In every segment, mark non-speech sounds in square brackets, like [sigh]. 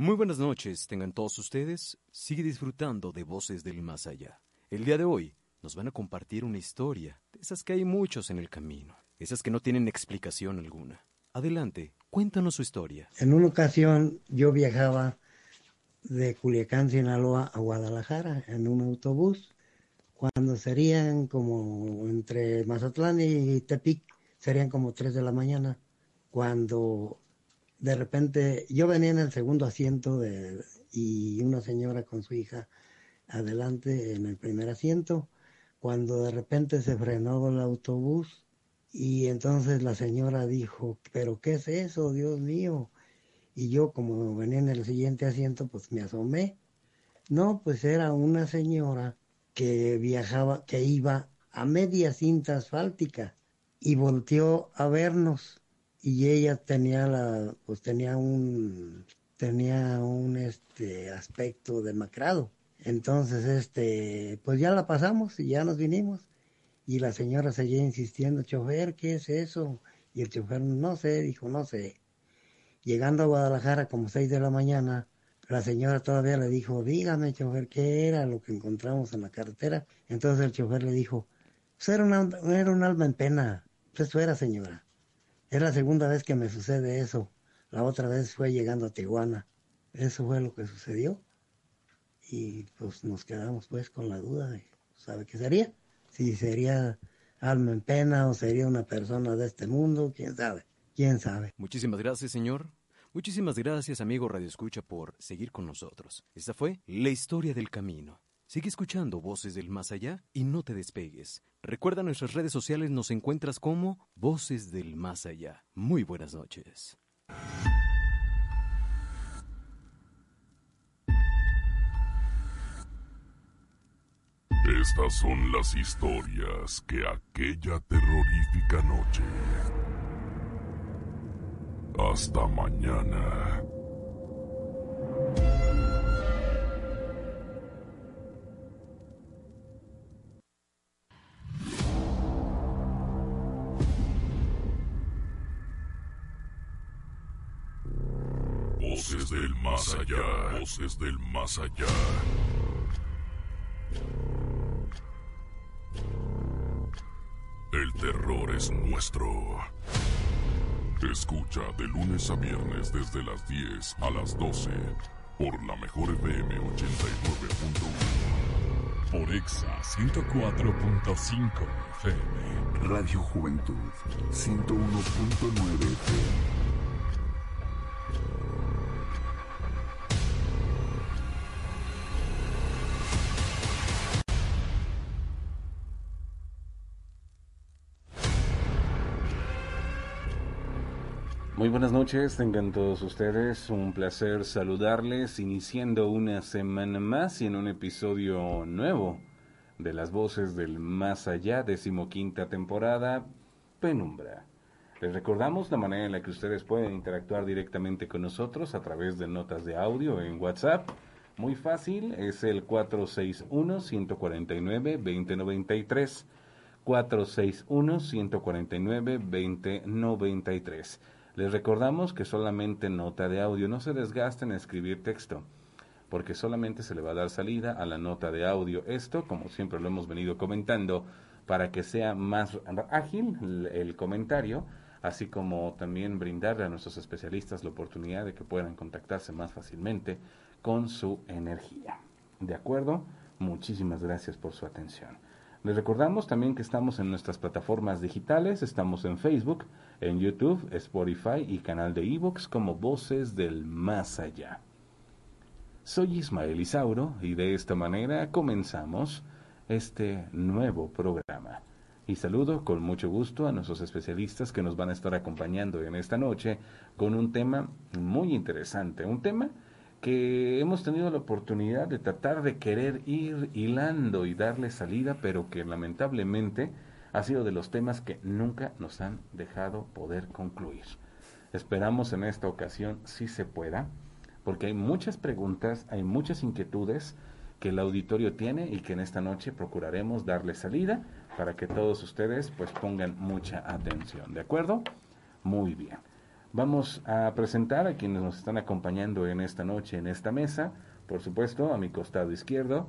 Muy buenas noches, tengan todos ustedes. Sigue disfrutando de Voces del Más Allá. El día de hoy nos van a compartir una historia, de esas que hay muchos en el camino, esas que no tienen explicación alguna. Adelante, cuéntanos su historia. En una ocasión yo viajaba de Culiacán, Sinaloa a Guadalajara en un autobús. Cuando serían como entre Mazatlán y Tepic, serían como 3 de la mañana. Cuando de repente yo venía en el segundo asiento de, y una señora con su hija adelante en el primer asiento, cuando de repente se frenó el autobús y entonces la señora dijo, pero ¿qué es eso, Dios mío? Y yo como venía en el siguiente asiento, pues me asomé. No, pues era una señora que viajaba, que iba a media cinta asfáltica y volteó a vernos y ella tenía la pues tenía un tenía un este aspecto demacrado. Entonces este pues ya la pasamos y ya nos vinimos. Y la señora seguía insistiendo chofer qué es eso y el chofer no sé dijo no sé llegando a Guadalajara como seis de la mañana la señora todavía le dijo dígame chofer qué era lo que encontramos en la carretera entonces el chofer le dijo pues era una era un alma en pena pues eso era señora es la segunda vez que me sucede eso. La otra vez fue llegando a Tijuana. Eso fue lo que sucedió. Y pues nos quedamos pues con la duda de, ¿sabe qué sería? Si sería alma en pena o sería una persona de este mundo, quién sabe, quién sabe. Muchísimas gracias, señor. Muchísimas gracias, amigo Radio Escucha, por seguir con nosotros. Esta fue la historia del camino. Sigue escuchando Voces del Más Allá y no te despegues. Recuerda nuestras redes sociales, nos encuentras como Voces del Más Allá. Muy buenas noches. Estas son las historias que aquella terrorífica noche. Hasta mañana. Del más allá, voces del más allá. El terror es nuestro. Escucha de lunes a viernes desde las 10 a las 12 por la mejor FM 89.1. Por Exa 104.5 FM. Radio Juventud 101.9 FM. Muy buenas noches, tengan todos ustedes un placer saludarles iniciando una semana más y en un episodio nuevo de las voces del más allá, decimoquinta temporada, Penumbra. Les recordamos la manera en la que ustedes pueden interactuar directamente con nosotros a través de notas de audio en WhatsApp. Muy fácil, es el 461-149-2093. 461-149-2093. Les recordamos que solamente nota de audio, no se desgasten en escribir texto, porque solamente se le va a dar salida a la nota de audio. Esto, como siempre lo hemos venido comentando, para que sea más ágil el comentario, así como también brindarle a nuestros especialistas la oportunidad de que puedan contactarse más fácilmente con su energía. ¿De acuerdo? Muchísimas gracias por su atención. Les recordamos también que estamos en nuestras plataformas digitales, estamos en Facebook, en YouTube, Spotify y canal de Evox como Voces del Más Allá. Soy Ismael Isauro y de esta manera comenzamos este nuevo programa. Y saludo con mucho gusto a nuestros especialistas que nos van a estar acompañando en esta noche con un tema muy interesante, un tema que hemos tenido la oportunidad de tratar de querer ir hilando y darle salida, pero que lamentablemente ha sido de los temas que nunca nos han dejado poder concluir. Esperamos en esta ocasión si se pueda, porque hay muchas preguntas, hay muchas inquietudes que el auditorio tiene y que en esta noche procuraremos darle salida para que todos ustedes pues pongan mucha atención, ¿de acuerdo? Muy bien. Vamos a presentar a quienes nos están acompañando en esta noche, en esta mesa. Por supuesto, a mi costado izquierdo,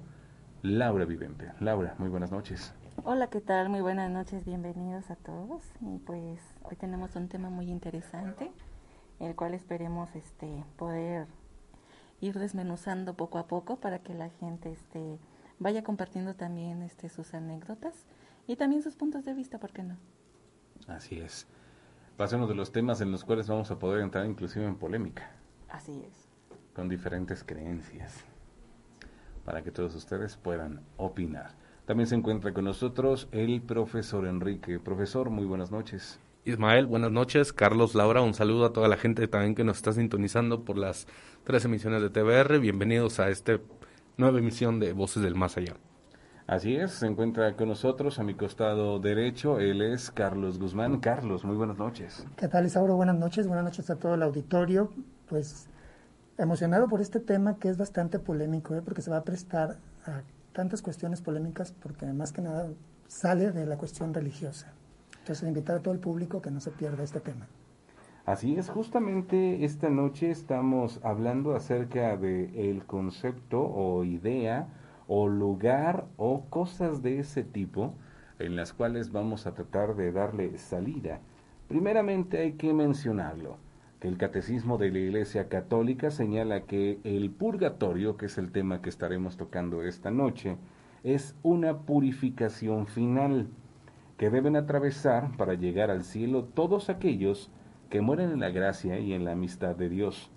Laura Vivente. Laura, muy buenas noches. Hola, ¿qué tal? Muy buenas noches, bienvenidos a todos. Y pues hoy tenemos un tema muy interesante, el cual esperemos este poder ir desmenuzando poco a poco para que la gente este vaya compartiendo también este sus anécdotas y también sus puntos de vista, ¿por qué no? Así es pasemos de los temas en los cuales vamos a poder entrar inclusive en polémica. Así es. Con diferentes creencias, para que todos ustedes puedan opinar. También se encuentra con nosotros el profesor Enrique. Profesor, muy buenas noches. Ismael, buenas noches. Carlos, Laura, un saludo a toda la gente también que nos está sintonizando por las tres emisiones de TBR. Bienvenidos a esta nueva emisión de Voces del Más Allá. Así es, se encuentra con nosotros a mi costado derecho, él es Carlos Guzmán. Carlos, muy buenas noches. ¿Qué tal, Isauro? Buenas noches, buenas noches a todo el auditorio. Pues emocionado por este tema que es bastante polémico, ¿eh? porque se va a prestar a tantas cuestiones polémicas, porque más que nada sale de la cuestión religiosa. Entonces, invitar a todo el público que no se pierda este tema. Así es, justamente esta noche estamos hablando acerca de el concepto o idea o lugar o cosas de ese tipo en las cuales vamos a tratar de darle salida. Primeramente hay que mencionarlo, el Catecismo de la Iglesia Católica señala que el purgatorio, que es el tema que estaremos tocando esta noche, es una purificación final que deben atravesar para llegar al cielo todos aquellos que mueren en la gracia y en la amistad de Dios,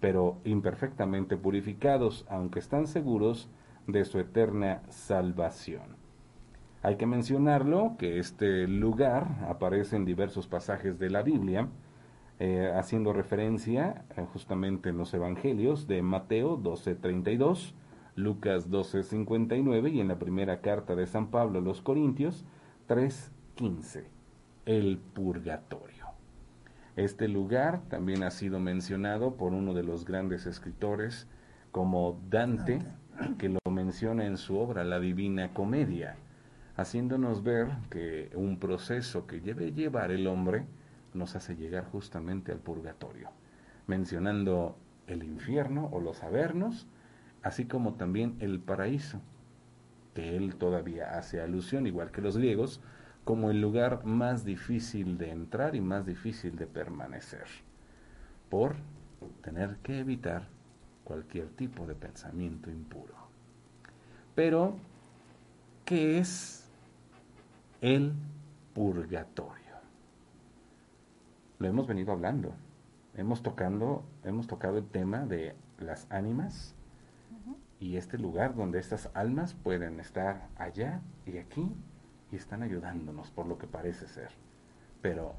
pero imperfectamente purificados, aunque están seguros de su eterna salvación. Hay que mencionarlo que este lugar aparece en diversos pasajes de la Biblia, eh, haciendo referencia eh, justamente en los Evangelios de Mateo 12:32, Lucas 12:59 y en la primera carta de San Pablo a los Corintios 3:15, el purgatorio. Este lugar también ha sido mencionado por uno de los grandes escritores como Dante que lo menciona en su obra La Divina Comedia, haciéndonos ver que un proceso que debe llevar el hombre nos hace llegar justamente al purgatorio, mencionando el infierno o los avernos, así como también el paraíso, que él todavía hace alusión, igual que los griegos, como el lugar más difícil de entrar y más difícil de permanecer, por tener que evitar cualquier tipo de pensamiento impuro. Pero, ¿qué es el purgatorio? Lo hemos venido hablando. Hemos, tocando, hemos tocado el tema de las ánimas y este lugar donde estas almas pueden estar allá y aquí y están ayudándonos por lo que parece ser. Pero,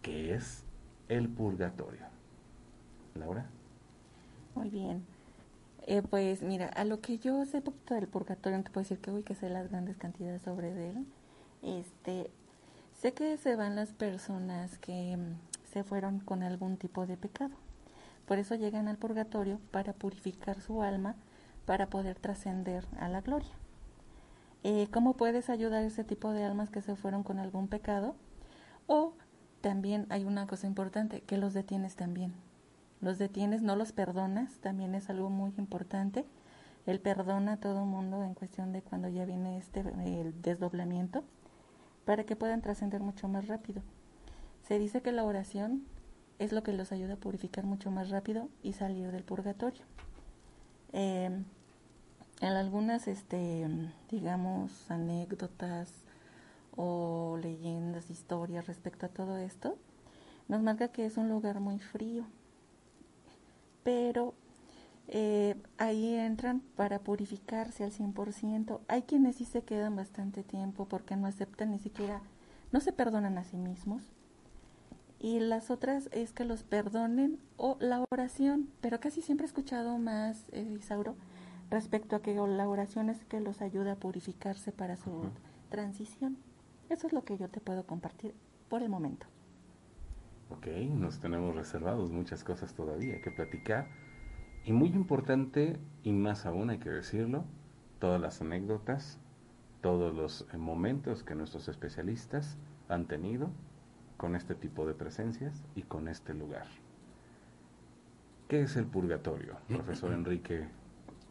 ¿qué es el purgatorio? Laura. Muy bien. Eh, pues mira, a lo que yo sé poquito del purgatorio, no te puedo decir que uy, que sé las grandes cantidades sobre él. Este, sé que se van las personas que se fueron con algún tipo de pecado. Por eso llegan al purgatorio para purificar su alma, para poder trascender a la gloria. Eh, ¿Cómo puedes ayudar a ese tipo de almas que se fueron con algún pecado? O también hay una cosa importante, que los detienes también los detienes, no los perdonas, también es algo muy importante. Él perdona a todo mundo en cuestión de cuando ya viene este el desdoblamiento para que puedan trascender mucho más rápido. Se dice que la oración es lo que los ayuda a purificar mucho más rápido y salir del purgatorio. Em, en algunas, este, digamos, anécdotas o leyendas, historias respecto a todo esto, nos marca que es un lugar muy frío, pero eh, ahí entran para purificarse al 100%. Hay quienes sí se quedan bastante tiempo porque no aceptan ni siquiera, no se perdonan a sí mismos. Y las otras es que los perdonen o la oración, pero casi siempre he escuchado más, eh, Isauro, respecto a que la oración es que los ayuda a purificarse para su transición. Eso es lo que yo te puedo compartir por el momento. Ok, nos tenemos reservados muchas cosas todavía que platicar. Y muy importante, y más aún hay que decirlo, todas las anécdotas, todos los eh, momentos que nuestros especialistas han tenido con este tipo de presencias y con este lugar. ¿Qué es el purgatorio, profesor Enrique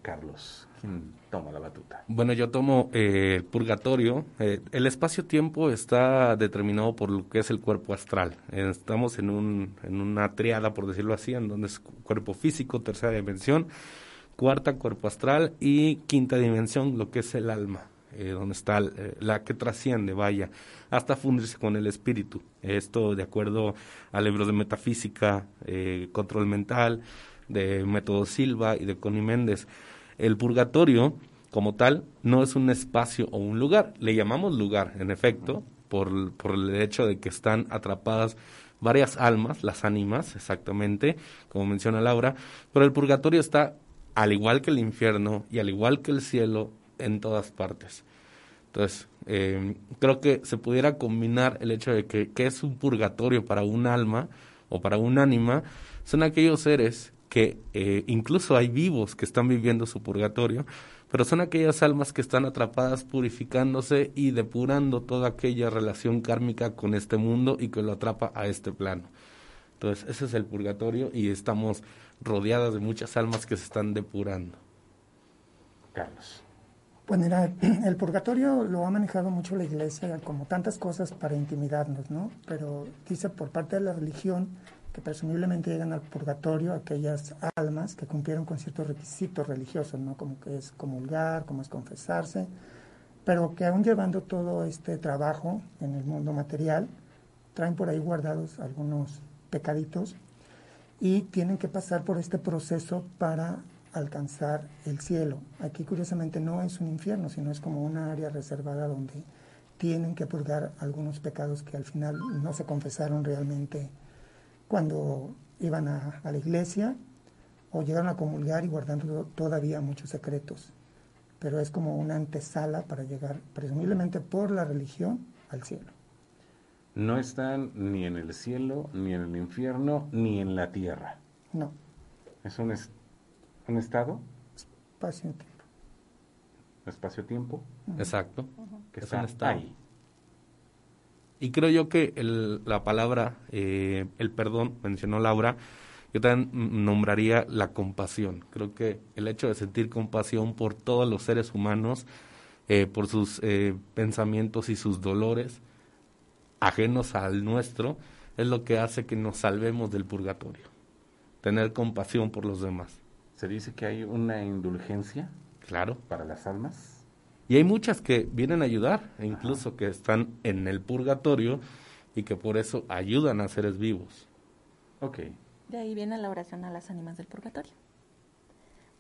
Carlos? ¿Quién toma la batuta? Bueno, yo tomo eh, el purgatorio. Eh, el espacio-tiempo está determinado por lo que es el cuerpo astral. Eh, estamos en, un, en una triada, por decirlo así, en donde es cuerpo físico, tercera dimensión, cuarta, cuerpo astral y quinta dimensión, lo que es el alma. Donde está la que trasciende, vaya, hasta fundirse con el espíritu. Esto de acuerdo a libros de metafísica, control mental, de Método Silva y de Connie Méndez. El purgatorio, como tal, no es un espacio o un lugar. Le llamamos lugar, en efecto, por, por el hecho de que están atrapadas varias almas, las ánimas, exactamente, como menciona Laura, pero el purgatorio está, al igual que el infierno y al igual que el cielo, en todas partes. Entonces, eh, creo que se pudiera combinar el hecho de que, que es un purgatorio para un alma o para un ánima, son aquellos seres que eh, incluso hay vivos que están viviendo su purgatorio, pero son aquellas almas que están atrapadas purificándose y depurando toda aquella relación kármica con este mundo y que lo atrapa a este plano. Entonces, ese es el purgatorio y estamos rodeadas de muchas almas que se están depurando. Carlos. Pues mira, [clears throat] el purgatorio lo ha manejado mucho la iglesia como tantas cosas para intimidarnos, ¿no? Pero dice por parte de la religión que presumiblemente llegan al purgatorio aquellas almas que cumplieron con ciertos requisitos religiosos, ¿no? Como que es comulgar, como es confesarse, pero que aún llevando todo este trabajo en el mundo material, traen por ahí guardados algunos pecaditos y tienen que pasar por este proceso para alcanzar el cielo. Aquí curiosamente no es un infierno, sino es como una área reservada donde tienen que purgar algunos pecados que al final no se confesaron realmente cuando iban a, la iglesia o llegaron a comulgar y guardando todavía muchos secretos. Pero es como una antesala para llegar, presumiblemente por la religión, al cielo. No están ni en el cielo, ni en el infierno, ni en la tierra. No. ¿Es un, un estado? Espacio-tiempo. ¿Espacio-tiempo? Exacto. Que está ahí. Y creo yo que el, la palabra, eh, el perdón, mencionó Laura, yo también nombraría la compasión. Creo que el hecho de sentir compasión por todos los seres humanos, eh, por sus eh, pensamientos y sus dolores ajenos al nuestro, es lo que hace que nos salvemos del purgatorio. Tener compasión por los demás. ¿Se dice que hay una indulgencia? Claro. ¿Para las almas? Y hay muchas que vienen a ayudar, e incluso que están en el purgatorio y que por eso ayudan a seres vivos. Ok. De ahí viene la oración a las ánimas del purgatorio.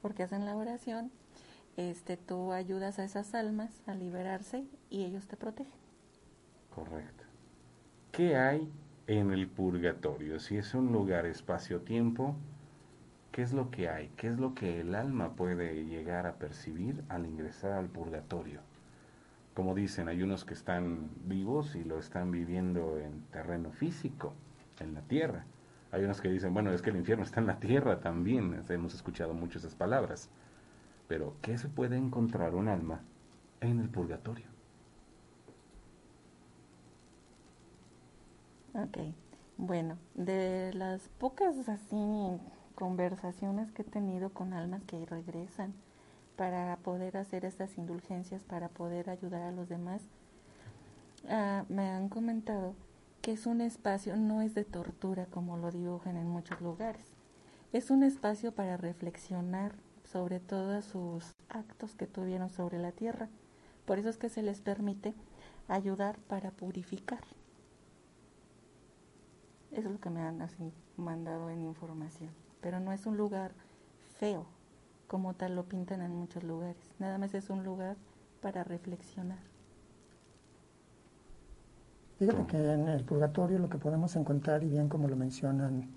Porque hacen la oración, este, tú ayudas a esas almas a liberarse y ellos te protegen. Correcto. ¿Qué hay en el purgatorio? Si es un lugar espacio-tiempo, ¿Qué es lo que hay? ¿Qué es lo que el alma puede llegar a percibir al ingresar al purgatorio? Como dicen, hay unos que están vivos y lo están viviendo en terreno físico, en la tierra. Hay unos que dicen, bueno, es que el infierno está en la tierra también. Hemos escuchado muchas esas palabras. Pero, ¿qué se puede encontrar un alma en el purgatorio? Ok, bueno, de las pocas así conversaciones que he tenido con almas que regresan para poder hacer estas indulgencias, para poder ayudar a los demás, ah, me han comentado que es un espacio, no es de tortura como lo dibujan en muchos lugares, es un espacio para reflexionar sobre todos sus actos que tuvieron sobre la tierra. Por eso es que se les permite ayudar para purificar. Eso es lo que me han así mandado en información pero no es un lugar feo, como tal lo pintan en muchos lugares. Nada más es un lugar para reflexionar. Fíjate que en el purgatorio lo que podemos encontrar, y bien como lo mencionan,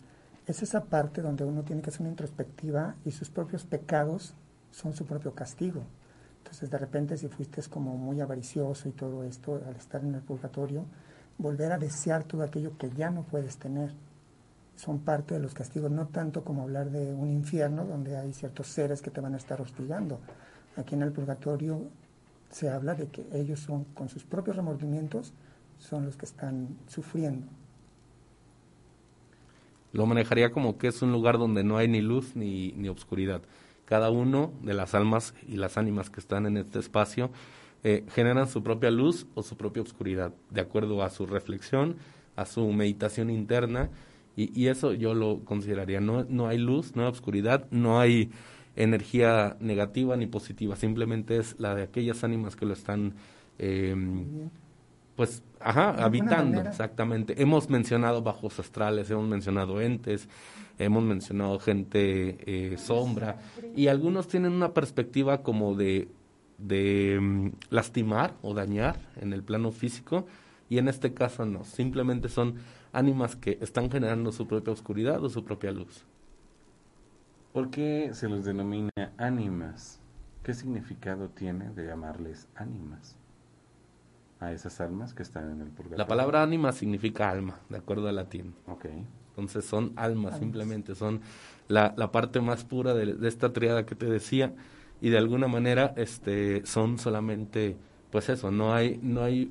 es esa parte donde uno tiene que hacer una introspectiva y sus propios pecados son su propio castigo. Entonces, de repente, si fuiste como muy avaricioso y todo esto, al estar en el purgatorio, volver a desear todo aquello que ya no puedes tener son parte de los castigos, no tanto como hablar de un infierno donde hay ciertos seres que te van a estar hostigando. Aquí en el purgatorio se habla de que ellos son, con sus propios remordimientos, son los que están sufriendo Lo manejaría como que es un lugar donde no hay ni luz ni, ni obscuridad. Cada uno de las almas y las ánimas que están en este espacio eh, generan su propia luz o su propia oscuridad, de acuerdo a su reflexión, a su meditación interna, y, y eso yo lo consideraría. No, no hay luz, no hay oscuridad, no hay energía negativa ni positiva, simplemente es la de aquellas ánimas que lo están, eh, pues, ajá, habitando, exactamente. Hemos mencionado bajos astrales, hemos mencionado entes, hemos mencionado gente eh, sombra, y algunos tienen una perspectiva como de, de mm, lastimar o dañar en el plano físico, y en este caso no, simplemente son ánimas que están generando su propia oscuridad o su propia luz. ¿Por qué se los denomina ánimas? ¿Qué significado tiene de llamarles ánimas a esas almas que están en el purgatorio? La palabra ánima significa alma, de acuerdo al latín. Ok. Entonces son almas, simplemente son la, la parte más pura de, de, esta triada que te decía y de alguna manera este son solamente pues eso, no hay no hay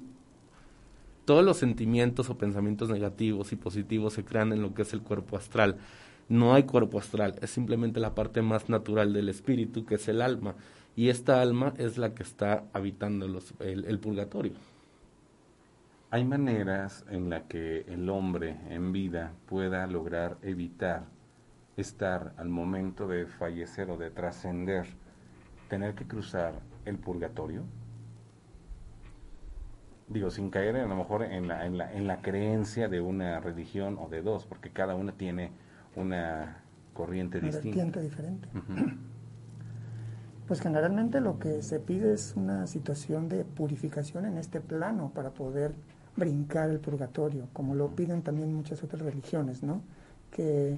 todos los sentimientos o pensamientos negativos y positivos se crean en lo que es el cuerpo astral no hay cuerpo astral, es simplemente la parte más natural del espíritu, que es el alma, y esta alma es la que está habitando el, el, purgatorio. Hay maneras en la que el hombre en vida pueda lograr evitar estar al momento de fallecer o de trascender, tener que cruzar el purgatorio. Digo, sin caer a lo mejor en la, en la, en la creencia de una religión o de dos, porque cada una tiene una corriente una distinta. diferente. Uh [clears throat] -huh. Pues generalmente lo que se pide es una situación de purificación en este plano para poder brincar el purgatorio, como lo piden también muchas otras religiones, ¿no? Que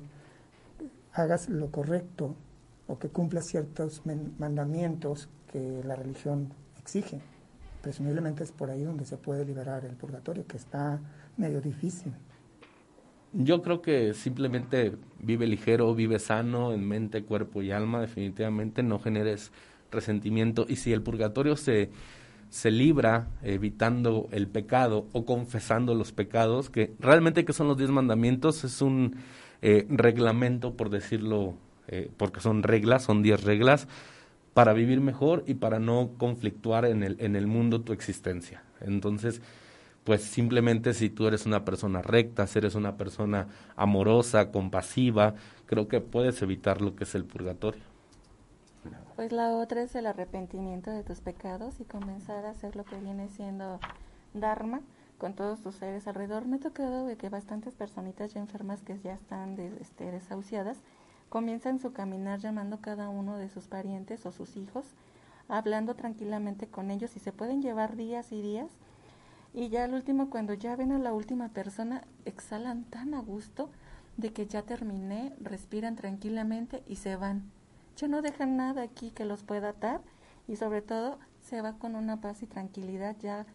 hagas lo correcto o que cumplas ciertos mandamientos que la religión exige. Presumiblemente es por ahí donde se puede liberar el purgatorio, que está medio difícil. Yo creo que simplemente vive ligero, vive sano en mente, cuerpo y alma, definitivamente no generes resentimiento y si el purgatorio se, se libra evitando el pecado o confesando los pecados, que realmente que son los diez mandamientos, es un eh, reglamento, por decirlo, eh, porque son reglas, son diez reglas, para vivir mejor y para no conflictuar en el, en el mundo tu existencia. Entonces, pues simplemente si tú eres una persona recta, si eres una persona amorosa, compasiva, creo que puedes evitar lo que es el purgatorio. Pues la otra es el arrepentimiento de tus pecados y comenzar a hacer lo que viene siendo Dharma con todos tus seres alrededor. Me ha tocado de que bastantes personitas ya enfermas que ya están de, este, desahuciadas comienzan su caminar llamando cada uno de sus parientes o sus hijos, hablando tranquilamente con ellos y se pueden llevar días y días y ya al último, cuando ya ven a la última persona, exhalan tan a gusto de que ya terminé, respiran tranquilamente y se van. Ya no dejan nada aquí que los pueda atar y sobre todo se va con una paz y tranquilidad ya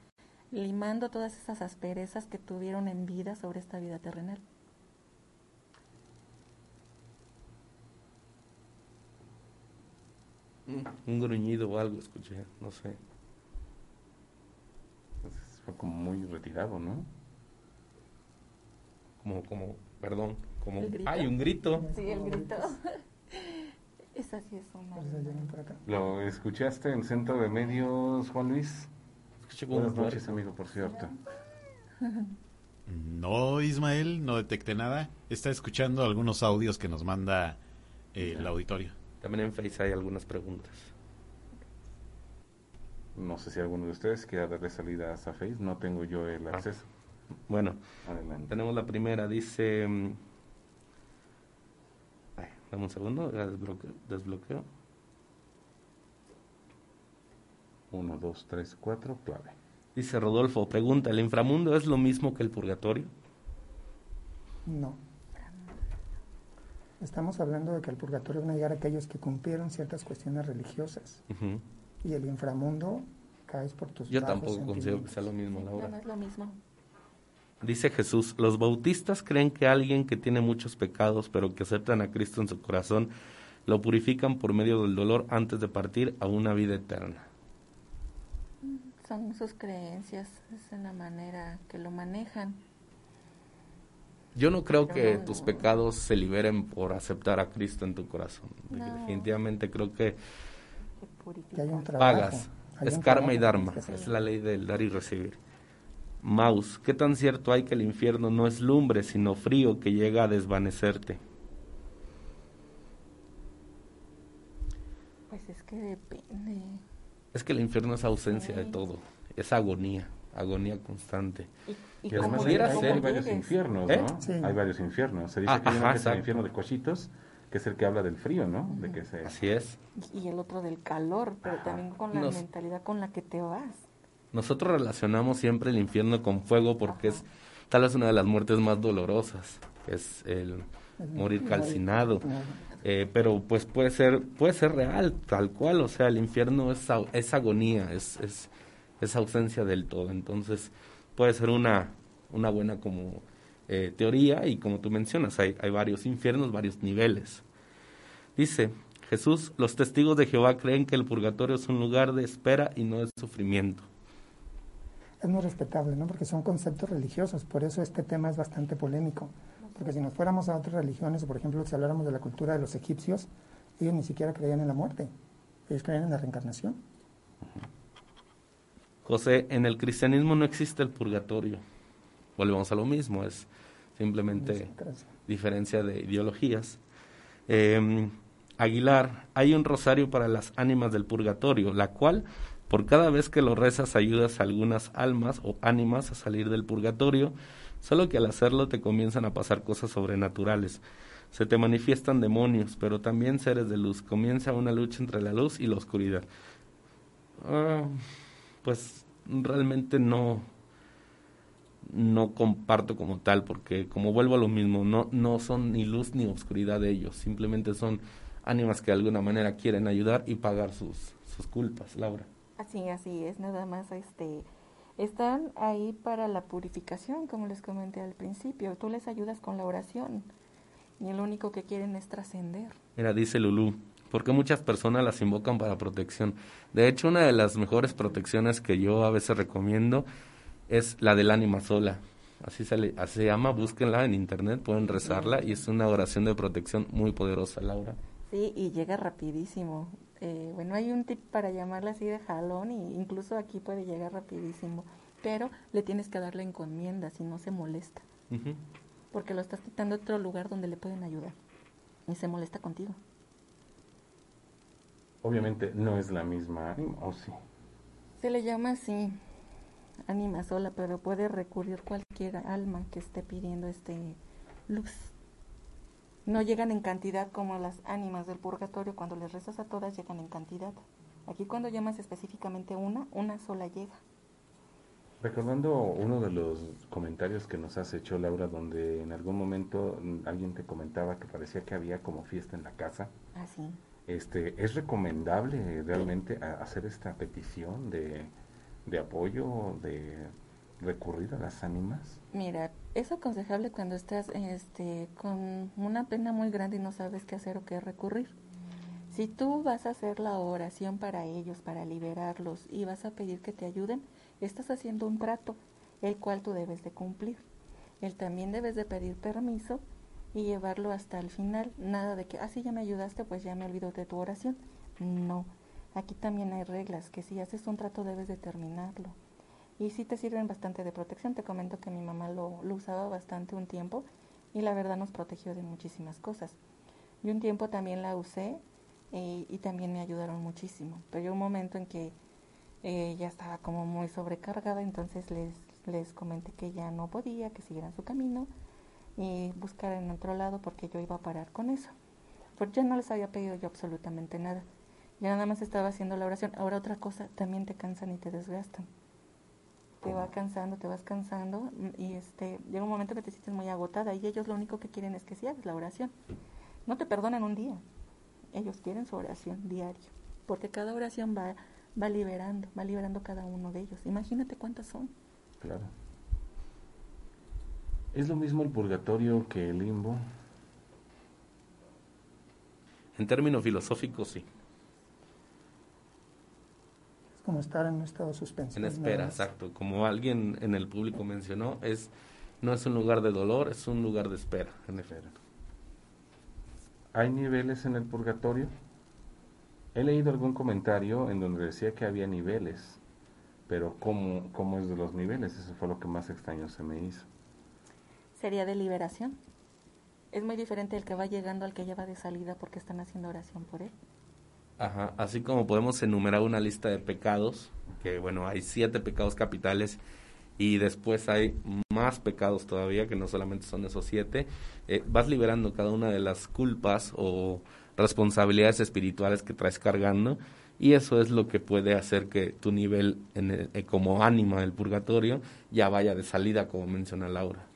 limando todas esas asperezas que tuvieron en vida sobre esta vida terrenal. Un gruñido o algo escuché, no sé fue como muy retirado, ¿no? Como, como, perdón, como, ¡ay, un grito! Sí, el grito. [laughs] Esa sí es una. ¿Lo escuchaste en Centro de Medios, Juan Luis? Escuché Buenas noches, amigo, por cierto. [laughs] No, Ismael, no detecté nada. Está escuchando algunos audios que nos manda eh, el auditorio. También en Face hay algunas preguntas. No sé si alguno de ustedes quiera darle salida a esa Face, no tengo yo el acceso. Ah. Bueno, Adelante. tenemos la primera, dice... Ay, dame un segundo, desbloqueo. desbloqueo. Uno, dos, tres, cuatro, clave. Dice Rodolfo, pregunta, ¿el inframundo es lo mismo que el purgatorio? No. Estamos hablando de que el purgatorio van a llegar a aquellos que cumplieron ciertas cuestiones religiosas. Uh -huh y el inframundo caes por tus Yo tampoco considero que sea lo mismo, Laura. No, no es lo mismo. Dice Jesús, los bautistas creen que alguien que tiene muchos pecados, pero que aceptan a Cristo en su corazón, lo purifican por medio del dolor antes de partir a una vida eterna. Son sus creencias, es la manera que lo manejan. Yo no creo que tus pecados se liberen por aceptar a Cristo en tu corazón. No. Definitivamente creo que Que hay un trabajo. pagas. hay Es un karma y dharma. que. Es la ley del dar y recibir. Maus, ¿qué tan cierto hay que el infierno no es lumbre, sino frío que llega a desvanecerte? Pues es que depende. Es que el infierno es ausencia de todo. Es agonía, agonía constante. Y, Y además cómo hay, hay varios infiernos, ¿Eh? ¿no? Sí. Hay varios infiernos. Se dice Ah, que hay uno ajá, que es el infierno de Cochitos, que es el que habla del frío, ¿no? De que se... Así es. Y el otro del calor, pero también con la Nos- mentalidad con la que te vas. Nosotros relacionamos siempre el infierno con fuego porque es tal vez una de las muertes más dolorosas, que es el morir calcinado. Eh, pero pues puede ser puede ser real, tal cual, o sea, el infierno es, es agonía, es, es, es ausencia del todo. Entonces puede ser una, una buena como eh, teoría y como tú mencionas, hay, hay varios infiernos, varios niveles. Dice Jesús, los testigos de Jehová creen que el purgatorio es un lugar de espera y no de sufrimiento. Es muy respetable, ¿no? Porque son conceptos religiosos, por eso este tema es bastante polémico. Porque si nos fuéramos a otras religiones, por ejemplo, si habláramos de la cultura de los egipcios, ellos ni siquiera creían en la muerte, ellos creían en la reencarnación. José, en el cristianismo no existe el purgatorio. Volvemos a lo mismo, es simplemente diferencia de ideologías. Eh, Aguilar, hay un rosario para las ánimas del purgatorio, la cual, por cada vez que lo rezas, ayudas a algunas almas o ánimas a salir del purgatorio, solo que al hacerlo te comienzan a pasar cosas sobrenaturales. Se te manifiestan demonios, pero también seres de luz. Comienza una lucha entre la luz y la oscuridad. Ah, pues realmente no no comparto como tal porque como vuelvo a lo mismo no no son ni luz ni oscuridad de ellos simplemente son ánimas que de alguna manera quieren ayudar y pagar sus sus culpas Laura Así, así es, nada más este están ahí para la purificación, como les comenté al principio. Tú les ayudas con la oración y lo único que quieren es trascender. Mira, dice Lulú, porque muchas personas las invocan para protección. De hecho, una de las mejores protecciones que yo a veces recomiendo es la del ánima sola. Así se, le- así se llama, búsquenla en internet, pueden rezarla y es una oración de protección muy poderosa, Laura. Sí, y llega rapidísimo. Eh, bueno, hay un tip para llamarla así de jalón y incluso aquí puede llegar rapidísimo. Pero le tienes que dar la encomienda si no se molesta. Porque lo estás quitando a otro lugar donde le pueden ayudar. Y se molesta contigo. Obviamente no es la misma ánima, ¿o sí? Se le llama así, ánima sola, pero puede recurrir cualquier alma que esté pidiendo este luz. No llegan en cantidad como las ánimas del purgatorio, cuando les rezas a todas llegan en cantidad. Aquí cuando llamas específicamente una, una sola llega. Recordando uno de los comentarios que nos has hecho, Laura, donde en algún momento mm, alguien te comentaba que parecía que había como fiesta en la casa. Así. Este, ¿Es recomendable realmente hacer esta petición de, de apoyo, de recurrir a las ánimas? Mira, es aconsejable cuando estás este, con una pena muy grande y no sabes qué hacer o qué recurrir. Si tú vas a hacer la oración para ellos, para liberarlos y vas a pedir que te ayuden, estás haciendo un trato, el cual tú debes de cumplir. Él también debes de pedir permiso y llevarlo hasta el final. Nada de que, ah, sí, ya me ayudaste, pues ya me olvido de tu oración. No, aquí también hay reglas, que si haces un trato debes de terminarlo. Y sí te sirven bastante de protección. Te comento que mi mamá lo, lo usaba bastante un tiempo y la verdad nos protegió de muchísimas cosas. Y un tiempo también la usé eh, y también me ayudaron muchísimo. Pero llegó un momento en que eh, ya estaba como muy sobrecargada, entonces les, les comenté que ya no podía, que siguieran su camino y buscar en otro lado porque yo iba a parar con eso. Porque ya no les había pedido yo absolutamente nada. Ya nada más estaba haciendo la oración. Ahora otra cosa, también te cansan y te desgastan. Te va cansando, te vas cansando y este llega un momento que te sientes muy agotada y ellos lo único que quieren es que sí hagas la oración. No te perdonan un día. Ellos quieren su oración diario, porque cada oración va va liberando, va liberando cada uno de ellos. Imagínate cuántas son. Claro. ¿Es lo mismo el purgatorio que el limbo? En términos filosóficos, sí. Es como estar en un estado suspensivo. En espera, exacto. Como alguien en el público mencionó, es no es un lugar de dolor, es un lugar de espera, en efecto. ¿Hay niveles en el purgatorio? He leído algún comentario en donde decía que había niveles, pero ¿cómo, cómo es de los niveles? Eso fue lo que más extraño se me hizo. Sería de liberación. Es muy diferente el que va llegando al que lleva de salida porque están haciendo oración por él. Ajá, así como podemos enumerar una lista de pecados, que bueno, hay siete pecados capitales y después hay más pecados todavía, que no solamente son esos siete, eh, vas liberando cada una de las culpas o responsabilidades espirituales que traes cargando y eso es lo que puede hacer que tu nivel en eh, como ánima del purgatorio ya vaya de salida, como menciona Laura.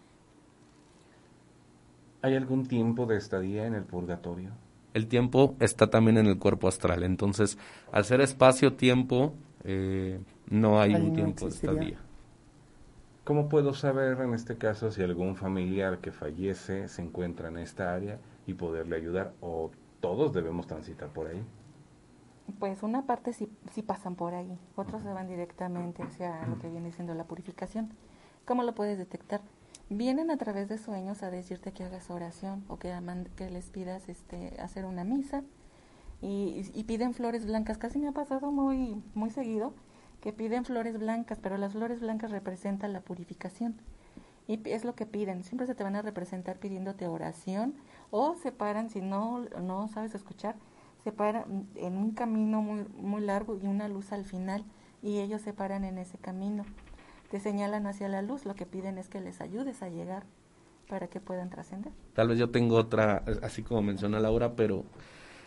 ¿Hay algún tiempo de estadía en el purgatorio? El tiempo está también en el cuerpo astral, entonces al ser espacio-tiempo eh, no hay un tiempo de estadía. ¿Cómo puedo saber en este caso si algún familiar que fallece se encuentra en esta área y poderle ayudar o todos debemos transitar por ahí? Pues una parte sí, sí pasan por ahí, otros se van directamente hacia lo que viene siendo la purificación. ¿Cómo lo puedes detectar? Vienen a través de sueños a decirte que hagas oración o que, les pidas este, hacer una misa y, y, piden flores blancas. Casi me ha pasado muy, muy seguido que piden flores blancas, pero las flores blancas representan la purificación. Y es lo que piden. Siempre se te van a representar pidiéndote oración o se paran, si no, no sabes escuchar, se paran en un camino muy, muy largo y una luz al final y ellos se paran en ese camino. Te señalan hacia la luz, lo que piden es que les ayudes a llegar para que puedan trascender. Tal vez yo tengo otra, así como menciona Laura, pero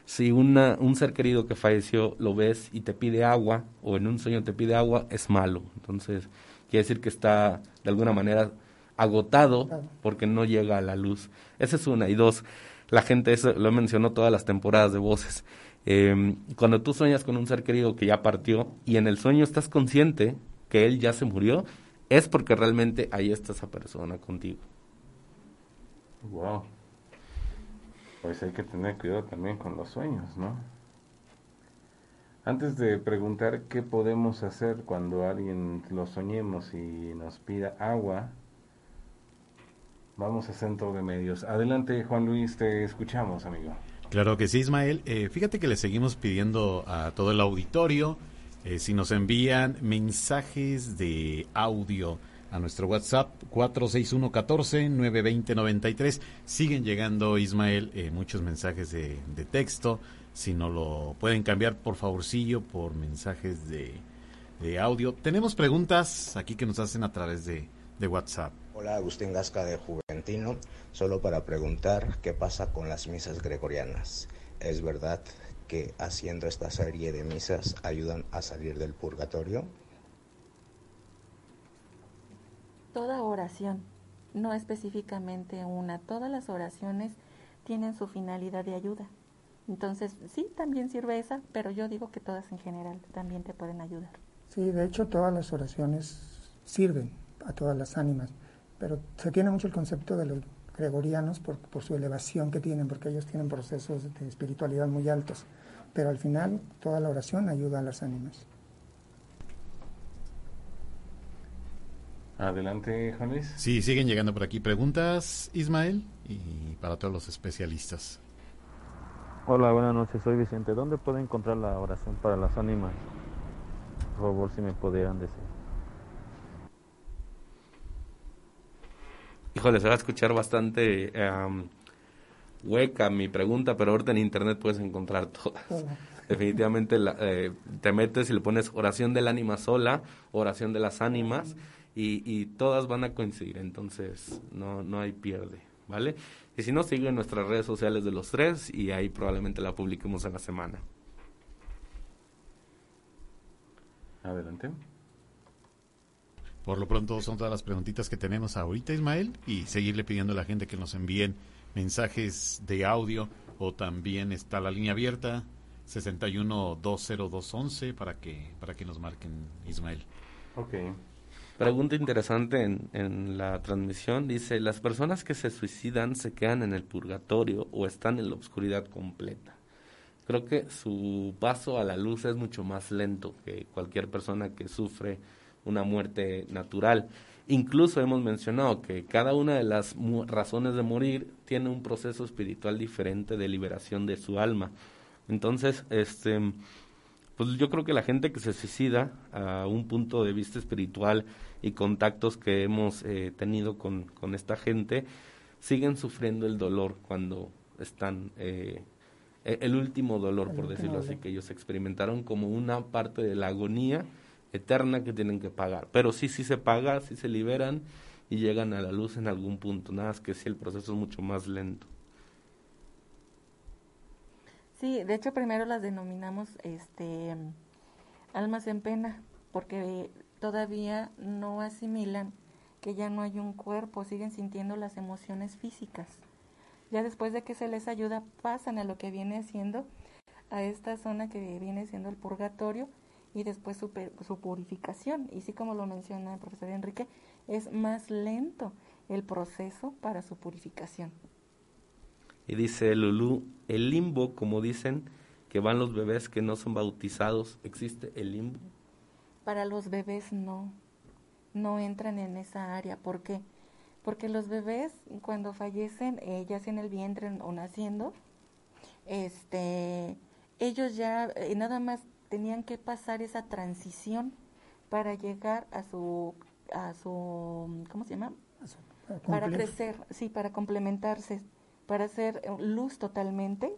si una, un ser querido que falleció lo ves y te pide agua o en un sueño te pide agua, es malo. Entonces, quiere decir que está de alguna manera agotado porque no llega a la luz. Esa es una. Y dos, la gente, eso lo mencionó todas las temporadas de voces. Eh, cuando tú sueñas con un ser querido que ya partió y en el sueño estás consciente que él ya se murió, es porque realmente ahí está esa persona contigo. Wow. Pues hay que tener cuidado también con los sueños, ¿no? Antes de preguntar qué podemos hacer cuando alguien lo soñemos y nos pida agua, vamos a centro de medios. Adelante, Juan Luis, te escuchamos, amigo. Claro que sí, Ismael. Eh, fíjate que le seguimos pidiendo a todo el auditorio eh, si nos envían mensajes de audio a nuestro WhatsApp 461-14-920-93. Siguen llegando, Ismael, eh, muchos mensajes de, texto. Si no lo pueden cambiar, por favorcillo, por mensajes de, audio. Tenemos preguntas aquí que nos hacen a través de, de WhatsApp. Hola, Agustín Gasca de Juventino. Solo para preguntar qué pasa con las misas gregorianas. ¿Es verdad que haciendo esta serie de misas ayudan a salir del purgatorio? toda oración, no específicamente una, todas las oraciones tienen su finalidad de ayuda. Entonces, sí, también sirve esa, pero yo digo que todas en general también te pueden ayudar. Sí, de hecho todas las oraciones sirven a todas las ánimas, pero se tiene mucho el concepto de los gregorianos por, por su elevación que tienen, porque ellos tienen procesos de espiritualidad muy altos, pero al final toda la oración ayuda a las ánimas. Adelante, Juan Luis. Sí, siguen llegando por aquí preguntas, Ismael, y para todos los especialistas. Hola, buenas noches, soy Vicente. ¿Dónde puedo encontrar la oración para las ánimas? Por favor, si me pudieran decir. Híjole, se va a escuchar bastante hueca mi pregunta, pero ahorita en internet puedes encontrar todas. Definitivamente eh, te metes y le pones oración del ánima sola, oración de las ánimas y, y todas van a coincidir, entonces no, no hay pierde, ¿vale? Y si no, sigue en nuestras redes sociales de los tres y ahí probablemente la publiquemos en la semana. Adelante. Por lo pronto son todas las preguntitas que tenemos ahorita, Ismael, y seguirle pidiendo a la gente que nos envíen mensajes de audio o también está la línea abierta 61-20211 para que, para que nos marquen, Ismael. Ok. Pregunta interesante en, en, la transmisión. Dice, ¿las personas que se suicidan se quedan en el purgatorio o están en la oscuridad completa? Creo que su paso a la luz es mucho más lento que cualquier persona que sufre una muerte natural. Incluso hemos mencionado que cada una de las razones de morir tiene un proceso espiritual diferente de liberación de su alma. Entonces, este, pues yo creo que la gente que se suicida a un punto de vista espiritual y contactos que hemos eh, tenido con, con, esta gente, siguen sufriendo el dolor cuando están, eh, e, el último dolor, por decirlo así, que ellos experimentaron como una parte de la agonía eterna que tienen que pagar. Pero sí, sí se paga, sí se liberan y llegan a la luz en algún punto. Nada más que sí, el proceso es mucho más lento. Sí, de hecho primero las denominamos este almas en pena, porque todavía no asimilan que ya no hay un cuerpo, siguen sintiendo las emociones físicas. Ya después de que se les ayuda, pasan a lo que viene siendo a esta zona que viene siendo el purgatorio, y después su, su purificación. Y sí, como lo menciona el profesor Enrique, es más lento el proceso para su purificación. Y dice Lulú, el limbo, como dicen, que van los bebés que no son bautizados, ¿existe el limbo? Para los bebés no, no entran en esa área. ¿Por qué? Porque los bebés cuando fallecen, eh, ya sea en el vientre o naciendo, este, ellos ya eh, nada más tenían que pasar esa transición para llegar a su a su ¿cómo se llama? para crecer, sí, para complementarse, para ser luz totalmente,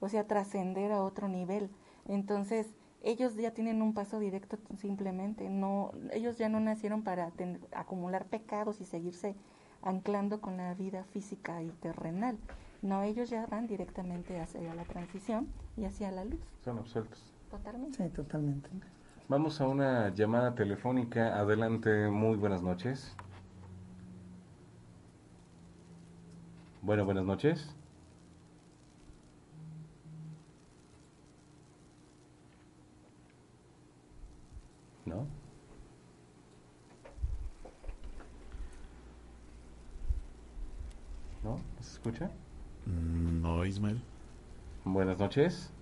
o sea, trascender a otro nivel. Entonces, ellos ya tienen un paso directo simplemente, no ellos ya no nacieron para acumular pecados y seguirse anclando con la vida física y terrenal. No, ellos ya van directamente hacia la transición y hacia la luz. Son absueltos. Totalmente. Sí, totalmente. Vamos a una llamada telefónica. Adelante, muy buenas noches. Bueno, buenas noches. ¿No? ¿No? ¿Se escucha? Mm, no, Ismael. Buenas noches.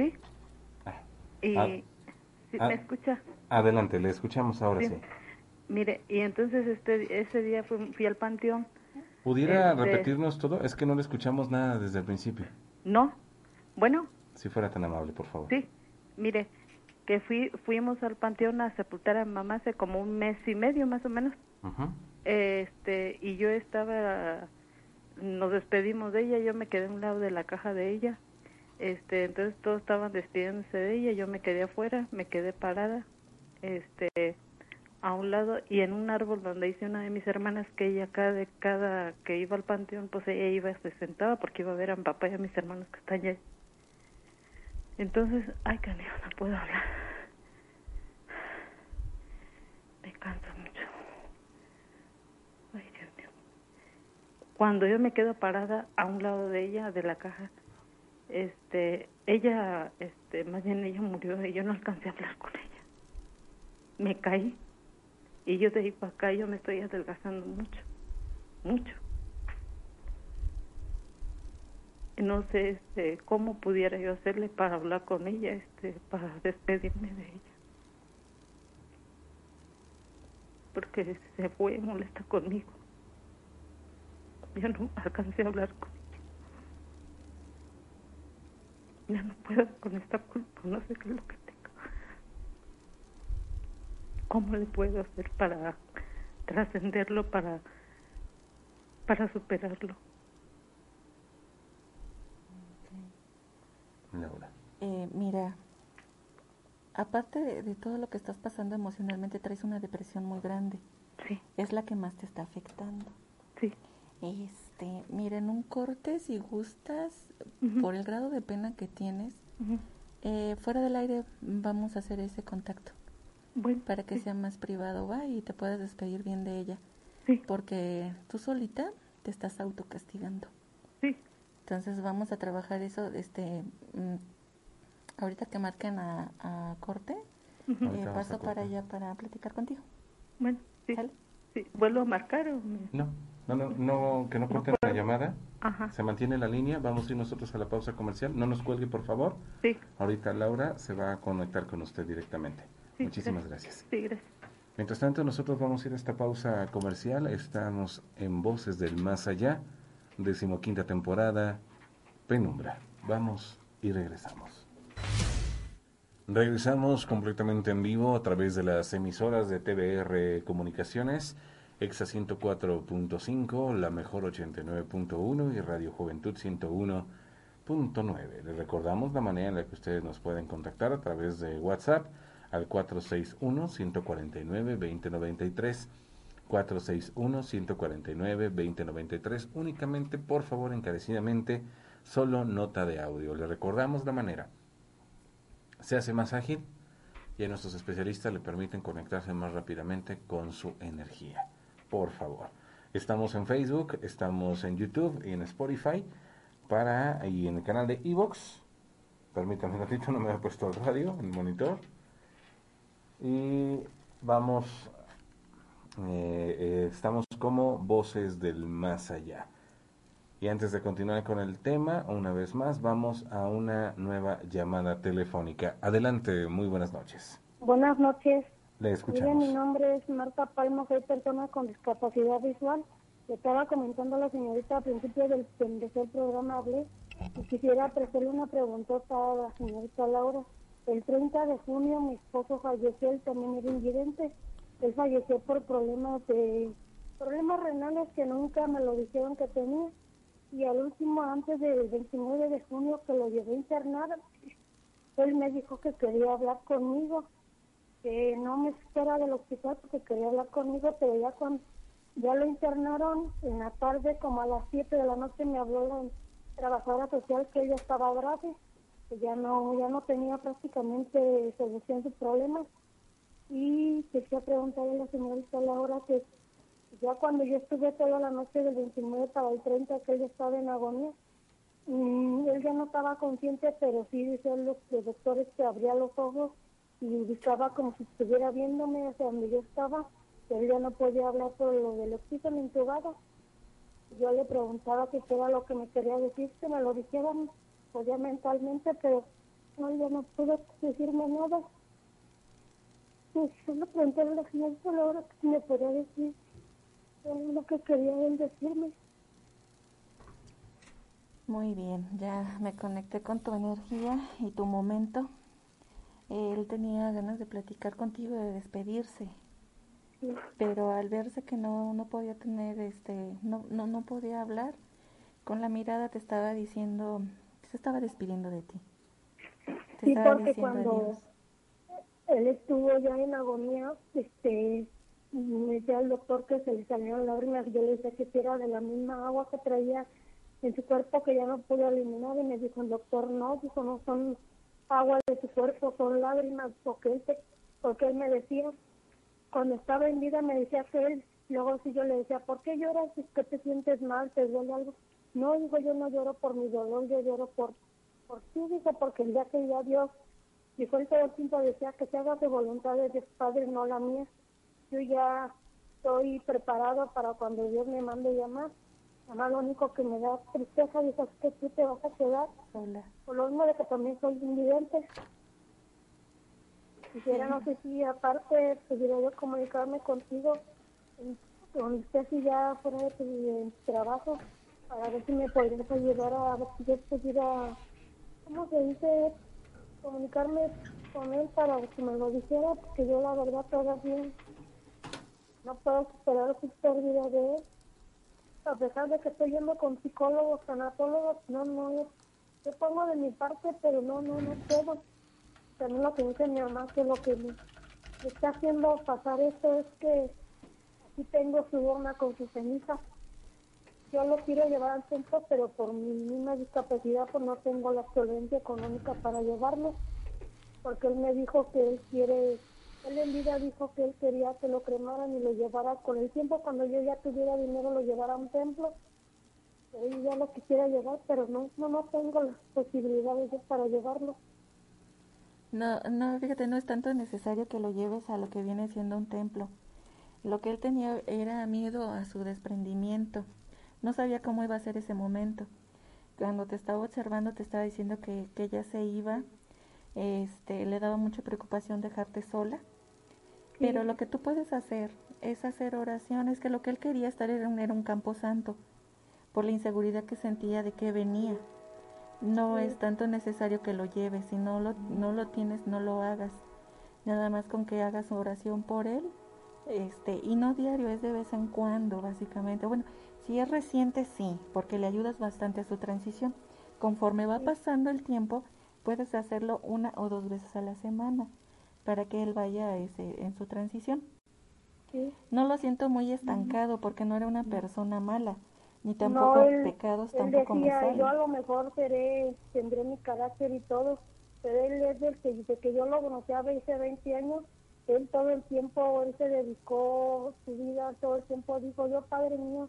¿Sí? Ah, y, ah, ¿Me ah, escucha? Adelante, le escuchamos ahora sí. Mire, y entonces este ese día fui, al panteón. ¿Pudiera este, repetirnos todo? Es que no le escuchamos nada desde el principio. No. Bueno. Si fuera tan amable, por favor. Sí. Mire, que fui, fuimos al panteón a sepultar a mamá hace como un mes y medio más o menos. Este, y yo estaba, nos despedimos de ella, yo me quedé a un lado de la caja de ella este, entonces todos estaban despidiéndose de ella, yo me quedé afuera, me quedé parada, este, a un lado y en un árbol donde dice una de mis hermanas que ella cada, cada que iba al panteón, pues ella iba, se sentaba porque iba a ver a mi papá y a mis hermanos que están allá. Entonces, ay, canijo, no puedo hablar. Me canso mucho. Ay, Dios mío. Cuando yo me quedo parada a un lado de ella, de la caja, este, ella, este, más bien ella murió y yo no alcancé a hablar con ella. Me caí y yo de ahí para acá yo me estoy adelgazando mucho, mucho. No sé este, cómo pudiera yo hacerle para hablar con ella, este, para despedirme de ella. Porque se fue molesta conmigo. Yo no alcancé a hablar con ya no puedo con esta culpa, no sé qué es lo que tengo. ¿Cómo le puedo hacer para trascenderlo, para, para superarlo? Eh, mira, aparte de, de, todo lo que estás pasando emocionalmente, traes una depresión muy grande. Sí. Es la que más te está afectando. Sí. Este, mira, en un corte, si gustas, por el grado de pena que tienes, eh, fuera del aire vamos a hacer ese contacto. Bueno, para que sea más privado, va, y te puedas despedir bien de ella. Sí. Porque tú solita te estás autocastigando. Sí. Entonces vamos a trabajar eso, este, mm, ahorita que marquen a, corte, eh, paso para allá para platicar contigo. Bueno, sí. sí. ¿Vuelvo a marcar o...? No. No, no, no que no corten la llamada. Se mantiene la línea. Vamos a ir nosotros a la pausa comercial. No nos cuelgue, por favor. Sí. Ahorita Laura se va a conectar con usted directamente. Muchísimas gracias. Sí, gracias. Mientras tanto, nosotros vamos a ir a esta pausa comercial. Estamos en Voces del Más Allá, decimoquinta temporada, Penumbra. Vamos y regresamos. Regresamos completamente en vivo a través de las emisoras de TBR Comunicaciones, Exa 104.5, La Mejor 89.1 y Radio Juventud 101.9. Les recordamos la manera en la que ustedes nos pueden contactar a través de WhatsApp al 461-149-2093. 461-149-2093. Únicamente, por favor, encarecidamente, solo nota de audio. Le recordamos la manera. Se hace más ágil y a nuestros especialistas le permiten conectarse más rápidamente con su energía. Por favor. Estamos en Facebook, estamos en YouTube y en Spotify para y en el canal de Evox. Permítanme un ratito, [laughs] no me he puesto el radio, el monitor. Y vamos, eh, eh, estamos como voces del más allá. Y antes de continuar con el tema, una vez más, vamos a una nueva llamada telefónica. Adelante, muy buenas noches. Buenas noches. Le escuchamos. mi nombre es Marta Palmo, soy persona con discapacidad visual. Le estaba comentando a la señorita al principio del que empezó el programa, hablé, y quisiera hacerle una pregunta a la señorita Laura. El 30 de junio mi esposo falleció, él también era invidente. Él falleció por problemas de problemas renales que nunca me lo dijeron que tenía. Y al último, antes del 29 de junio que lo llevé a internar, él me dijo que quería hablar conmigo, que no me espera del hospital porque quería hablar conmigo, pero ya cuando ya lo internaron en la tarde, como a las 7 de la noche, me habló la trabajadora social que ella estaba grave ya no ya no tenía prácticamente solución de problemas. Y quería preguntarle a la señorita Laura que ya cuando yo estuve toda la noche del 29 para el 30 que ella estaba en agonía mm, él ya no estaba consciente pero sí dicen los, doctores que abría los ojos y estaba como si estuviera viéndome hacia donde yo estaba pero ya no podía hablar por lo del oxígeno intubado yo le preguntaba qué era lo que me quería decir que me lo dijeran podía mentalmente, pero no, yo no pude decirme nada. Pues solo pregunté a la señorita Laura que me podía decir lo que quería decirme. Muy bien, ya me conecté con tu energía y tu momento. Él tenía ganas de platicar contigo, de despedirse. Pero al verse que no, no podía tener, este, no, no, no podía hablar, con la mirada te estaba diciendo se estaba despidiendo de ti. sí, porque cuando él estuvo ya en agonía, este, me decía el doctor que se le salieron lágrimas. Yo le decía que era de la misma agua que traía en su cuerpo que ya no podía eliminar. Y me dijo el doctor, no, dijo, no son agua de su cuerpo, son lágrimas. Porque él, porque él me decía, cuando estaba en vida, me decía que él, luego si yo le decía, ¿por qué lloras? ¿Es que te sientes mal? ¿Te duele algo? No, dijo, yo no lloro por mi dolor, yo lloro por, por ti, dijo, porque el día que ya Dios, dijo, él todo el tiempo decía que se haga de voluntad de Dios Padre, no la mía. Yo ya estoy preparado para cuando Dios me mande llamar. Además, lo único que me da tristeza, es que tú te vas a quedar sola. Por lo mismo de que también soy invidente. Quisiera, no sé si aparte pudiera yo comunicarme contigo, donde estés ya fuera de tu trabajo para ver si me podrías ayudar a ver si yo pudiera, ¿cómo se dice? Comunicarme con él para que me lo dijera, porque yo la verdad todavía no puedo superar su pérdida de él. A pesar de que estoy yendo con psicólogos, tanatólogos, no, no, yo pongo de mi parte, pero no, no, no puedo. También lo que dice mi mamá, que lo que me, está haciendo pasar esto es que aquí tengo su urna con su ceniza yo lo quiero llevar al centro, pero por mi misma discapacidad pues no tengo la solvencia económica para llevarlo, porque él me dijo que él quiere, él en vida dijo que él quería que lo cremaran y lo llevara con el tiempo, cuando yo ya tuviera dinero lo llevara a un templo, él ya lo quisiera llevar, pero no, no, no tengo las posibilidades para llevarlo. No, no, fíjate, no es tanto necesario que lo lleves a lo que viene siendo un templo. Lo que él tenía era miedo a su desprendimiento no sabía cómo iba a ser ese momento. Cuando te estaba observando te estaba diciendo que, ella se iba, este, le daba mucha preocupación dejarte sola Pero lo que tú puedes hacer es hacer oraciones, que lo que él quería estar era un, era un campo santo, por la inseguridad que sentía de que venía. No es tanto necesario que lo lleves, si no lo, no lo tienes, no lo hagas. Nada más con que hagas oración por él, este, y no diario, es de vez en cuando, básicamente. Bueno, si es reciente, sí, porque le ayudas bastante a su transición. Conforme va pasando el tiempo, puedes hacerlo una o dos veces a la semana para que él vaya ese, en su transición. No lo siento muy estancado porque no era una persona mala, ni tampoco pecados él tampoco decía, Yo a lo mejor seré, tendré mi carácter y todo, pero él es del que dice que yo lo conocí hace 20 años, él todo el tiempo, él se dedicó su vida, todo el tiempo dijo, yo padre mío,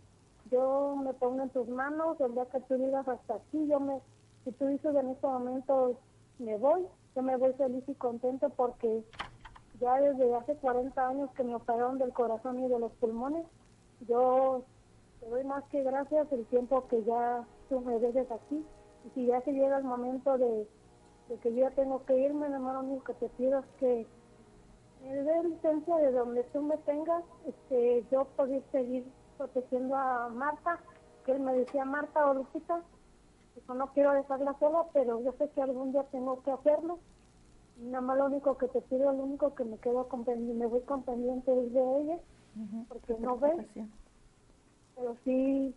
yo me pongo en tus manos, el día que tú digas hasta aquí, yo me, si tú dices en este momento me voy, yo me voy feliz y contento porque ya desde hace 40 años que me operaron del corazón y de los pulmones, yo te doy más que gracias el tiempo que ya tú me dejes aquí. Y si ya se llega el momento de, que yo ya tengo que irme, hermano, único que te pido es que me dé licencia de donde tú me tengas, este, yo poder seguir protegiendo a Marta, que él me decía Marta o no quiero dejarla sola, pero yo sé que algún día tengo que hacerlo. Nada más lo único que te pido, lo único que me quedo con me voy con pendiente es de ella, porque no ve. Pero sí,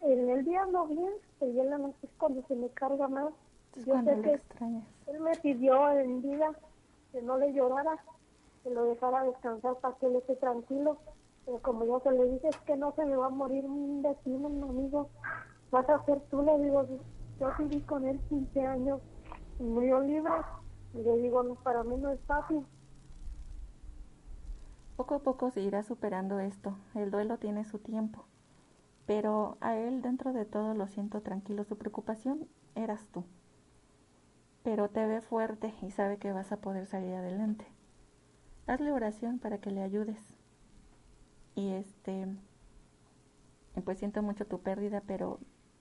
en el día no bien, pero en la noche es cuando se me carga más. yo sé que él me pidió en vida que no le llorara, que lo dejara descansar para que él esté tranquilo. Pero como yo se le dije, es que no se me va a morir un vecino, un amigo vas a hacer tú, le digo, yo viví con él 15 años, murió libre, y le digo, no, para mí no es fácil. Poco a poco se irá superando esto, el duelo tiene su tiempo, pero a él dentro de todo lo siento tranquilo, su preocupación eras tú, pero te ve fuerte y sabe que vas a poder salir adelante. Hazle oración para que le ayudes. Y este, pues siento mucho tu pérdida, pero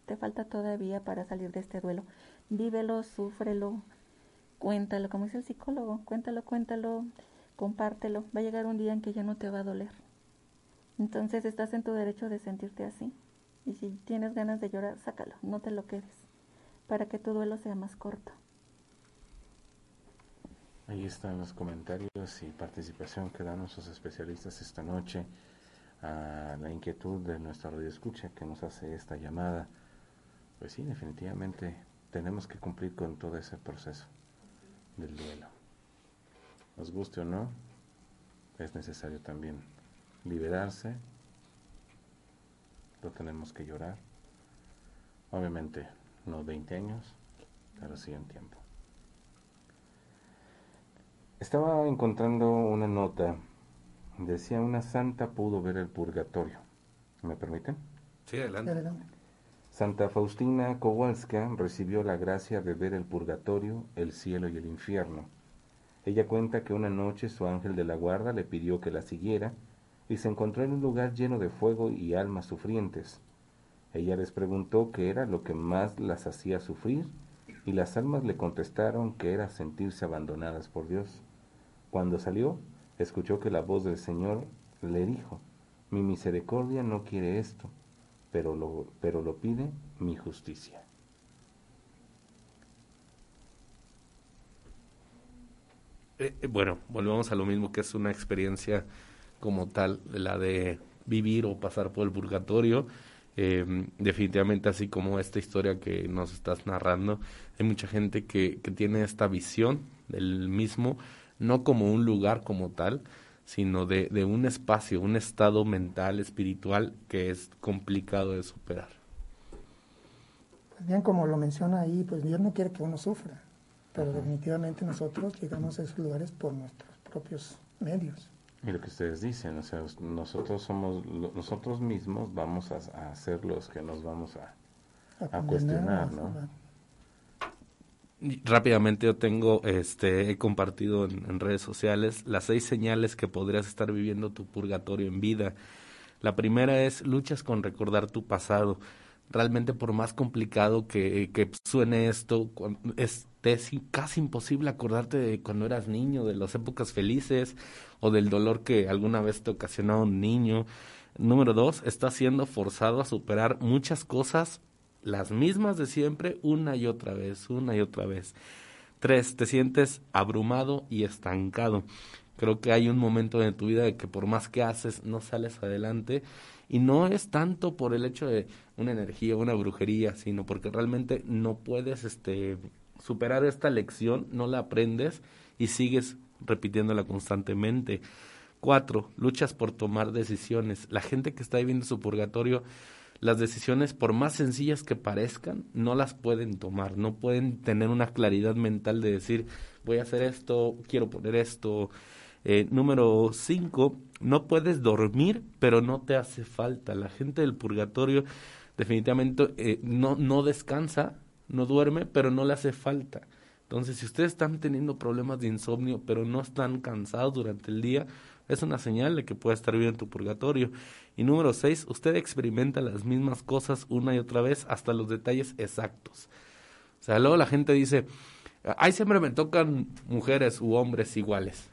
te falta todavía para salir de este duelo. Vívelo, súfrelo, cuéntalo, como dice el psicólogo, cuéntalo, cuéntalo, compártelo. Va a llegar un día en que ya no te va a doler. Entonces estás en tu derecho de sentirte así. Y si tienes ganas de llorar, sácalo, no te lo quedes, para que tu duelo sea más corto. Ahí están los comentarios y participación que dan nuestros especialistas esta noche a la inquietud de nuestra radio escucha que nos hace esta llamada pues sí, definitivamente tenemos que cumplir con todo ese proceso del duelo. Nos guste o no, es necesario también liberarse, lo tenemos que llorar. Obviamente no 20 años, pero sí en tiempo. Estaba encontrando una nota, decía una santa pudo ver el purgatorio. ¿Me permiten? Sí, adelante. Santa Faustina Kowalska recibió la gracia de ver el purgatorio, el cielo y el infierno. Ella cuenta que una noche su ángel de la guarda le pidió que la siguiera y se encontró en un lugar lleno de fuego y almas sufrientes. Ella les preguntó qué era lo que más las hacía sufrir y las almas le contestaron que era sentirse abandonadas por Dios. Cuando salió, escuchó que la voz del Señor le dijo, Mi misericordia no quiere esto, pero lo, pero lo pide mi justicia. Eh, eh, bueno, volvemos a lo mismo que es una experiencia como tal, la de vivir o pasar por el purgatorio. Eh, definitivamente así como esta historia que nos estás narrando, hay mucha gente que, que tiene esta visión del mismo, no como un lugar como tal, sino de, de un espacio, un estado mental, espiritual que es complicado de superar. Pues bien, como lo menciona ahí, pues Dios no quiere que uno sufra, pero definitivamente nosotros llegamos a esos lugares por nuestros propios medios. Y lo que ustedes dicen, o sea, nosotros somos, nosotros mismos vamos a, ser los que nos vamos a, a, cuestionar, ¿no? Rápidamente yo tengo, este, he compartido en, redes sociales las seis señales que podrías estar viviendo tu purgatorio en vida. La primera es luchas con recordar tu pasado. realmente por más complicado que, que suene esto, es, es casi imposible acordarte de cuando eras niño, de las épocas felices o del dolor que alguna vez te ocasionó un niño. Número dos, estás siendo forzado a superar muchas cosas, las mismas de siempre, una y otra vez, una y otra vez. Tres, te sientes abrumado y estancado. Creo que hay un momento en tu vida de que por más que haces, no sales adelante y no es tanto por el hecho de una energía, una brujería, sino porque realmente no puedes este, superar esta lección, no la aprendes y sigues repitiéndola constantemente. Cuatro, luchas por tomar decisiones. La gente que está viviendo su purgatorio, las decisiones, por más sencillas que parezcan, no las pueden tomar, no pueden tener una claridad mental de decir, voy a hacer esto, quiero poner esto, eh, número cinco, no puedes dormir, pero no te hace falta. La gente del purgatorio definitivamente eh, no, no descansa, no duerme, pero no le hace falta. Entonces, si ustedes están teniendo problemas de insomnio, pero no están cansados durante el día, es una señal de que puede estar bien en tu purgatorio. Y número seis, usted experimenta las mismas cosas una y otra vez hasta los detalles exactos. O sea, luego la gente dice, ay, siempre me tocan mujeres u hombres iguales.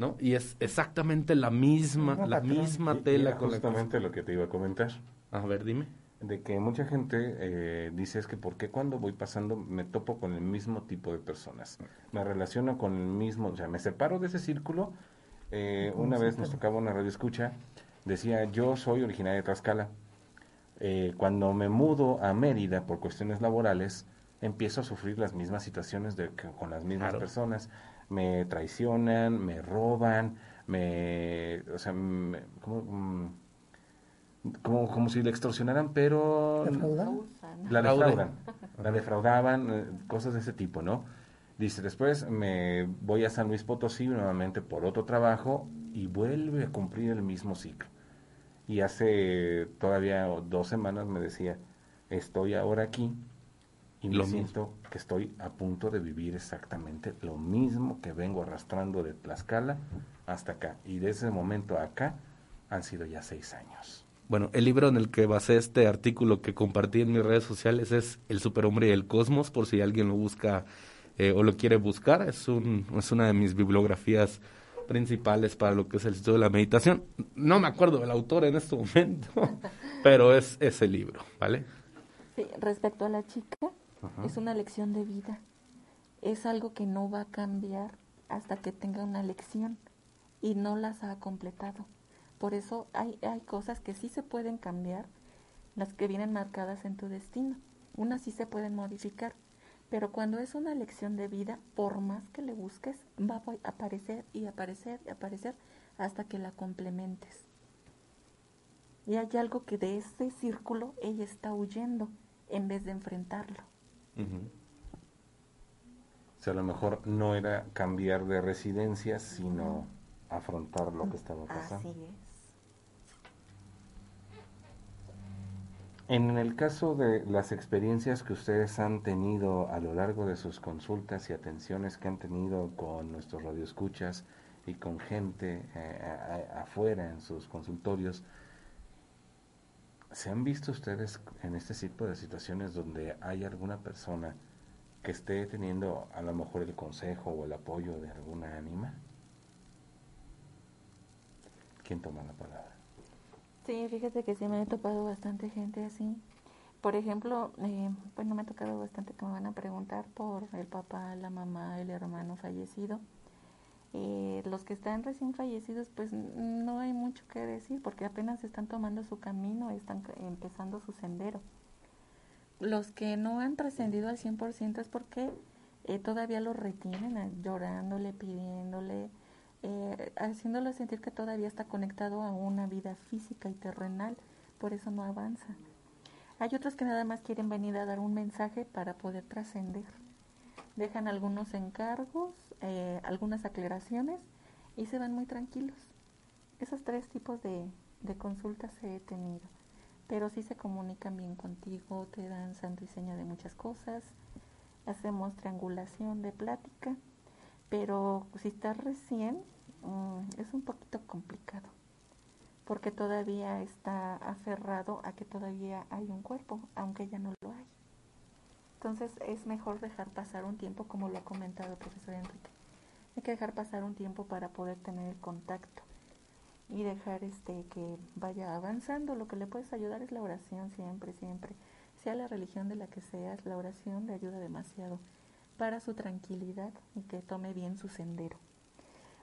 ¿no? Y es exactamente la misma, la misma tela. con justamente lo que te iba a comentar. A ver, dime. De que mucha gente eh, dice es que ¿por qué cuando voy pasando me topo con el mismo tipo de personas? Me relaciono con el mismo, o sea, me separo de ese círculo. Eh, una vez nos tocaba una radio escucha, decía, yo soy originaria de Tlaxcala. Eh, cuando me mudo a Mérida por cuestiones laborales, empiezo a sufrir las mismas situaciones de, con las mismas personas. Me traicionan, me roban, me, o sea, mm, como, como, si le extorsionaran, pero la defraudan, la defraudaban, eh, cosas de ese tipo, ¿no? Dice, después me voy a San Luis Potosí nuevamente por otro trabajo y vuelve a cumplir el mismo ciclo. Y hace todavía dos semanas me decía, estoy ahora aquí y me siento que estoy a punto de vivir exactamente lo mismo que vengo arrastrando de Tlaxcala hasta acá. Y de ese momento acá han sido ya seis años. Bueno, el libro en el que basé este artículo que compartí en mis redes sociales es El superhombre y el cosmos, por si alguien lo busca eh, o lo quiere buscar. Es, un, es una de mis bibliografías principales para lo que es el estudio de la meditación. No me acuerdo del autor en este momento, [laughs] pero es ese libro, ¿vale? Sí, respecto a la chica, es una lección de vida. Es algo que no va a cambiar hasta que tenga una lección y no las ha completado. Por eso hay, hay cosas que sí se pueden cambiar, las que vienen marcadas en tu destino. Unas sí se pueden modificar, pero cuando es una lección de vida, por más que le busques, va a aparecer y aparecer y aparecer hasta que la complementes. Y hay algo que de ese círculo ella está huyendo en vez de enfrentarlo. O sea, a lo mejor no era cambiar de residencia, sino afrontar lo que estaba pasando. Así es. En el caso de las experiencias que ustedes han tenido a lo largo de sus consultas y atenciones que han tenido con nuestros radioescuchas y con gente eh, afuera en sus consultorios, ¿Se han visto ustedes en este tipo de situaciones donde hay alguna persona que esté teniendo a lo mejor el consejo o el apoyo de alguna ánima? ¿Quién toma la palabra? Sí, fíjate que sí me he topado bastante gente así. Por ejemplo, eh, bueno, me ha tocado bastante que me van a preguntar por el papá, la mamá, el hermano fallecido. Eh, los que están recién fallecidos, pues no hay mucho que decir porque apenas están tomando su camino, están empezando su sendero. Los que no han trascendido al 100% es porque eh, todavía lo retienen, eh, llorándole, pidiéndole, eh, haciéndolo sentir que todavía está conectado a una vida física y terrenal, por eso no avanza. Hay otros que nada más quieren venir a dar un mensaje para poder trascender dejan algunos encargos, eh, algunas aclaraciones y se van muy tranquilos. Esos tres tipos de, de consultas he tenido, pero sí se comunican bien contigo, te dan santo y seña de muchas cosas, hacemos triangulación de plática, pero si estás recién mm, es un poquito complicado, porque todavía está aferrado a que todavía hay un cuerpo, aunque ya no lo hay. Entonces es mejor dejar pasar un tiempo, como lo ha comentado el profesor Enrique. Hay que dejar pasar un tiempo para poder tener el contacto y dejar este que vaya avanzando. Lo que le puedes ayudar es la oración siempre, siempre. Sea la religión de la que seas, la oración le ayuda demasiado para su tranquilidad y que tome bien su sendero.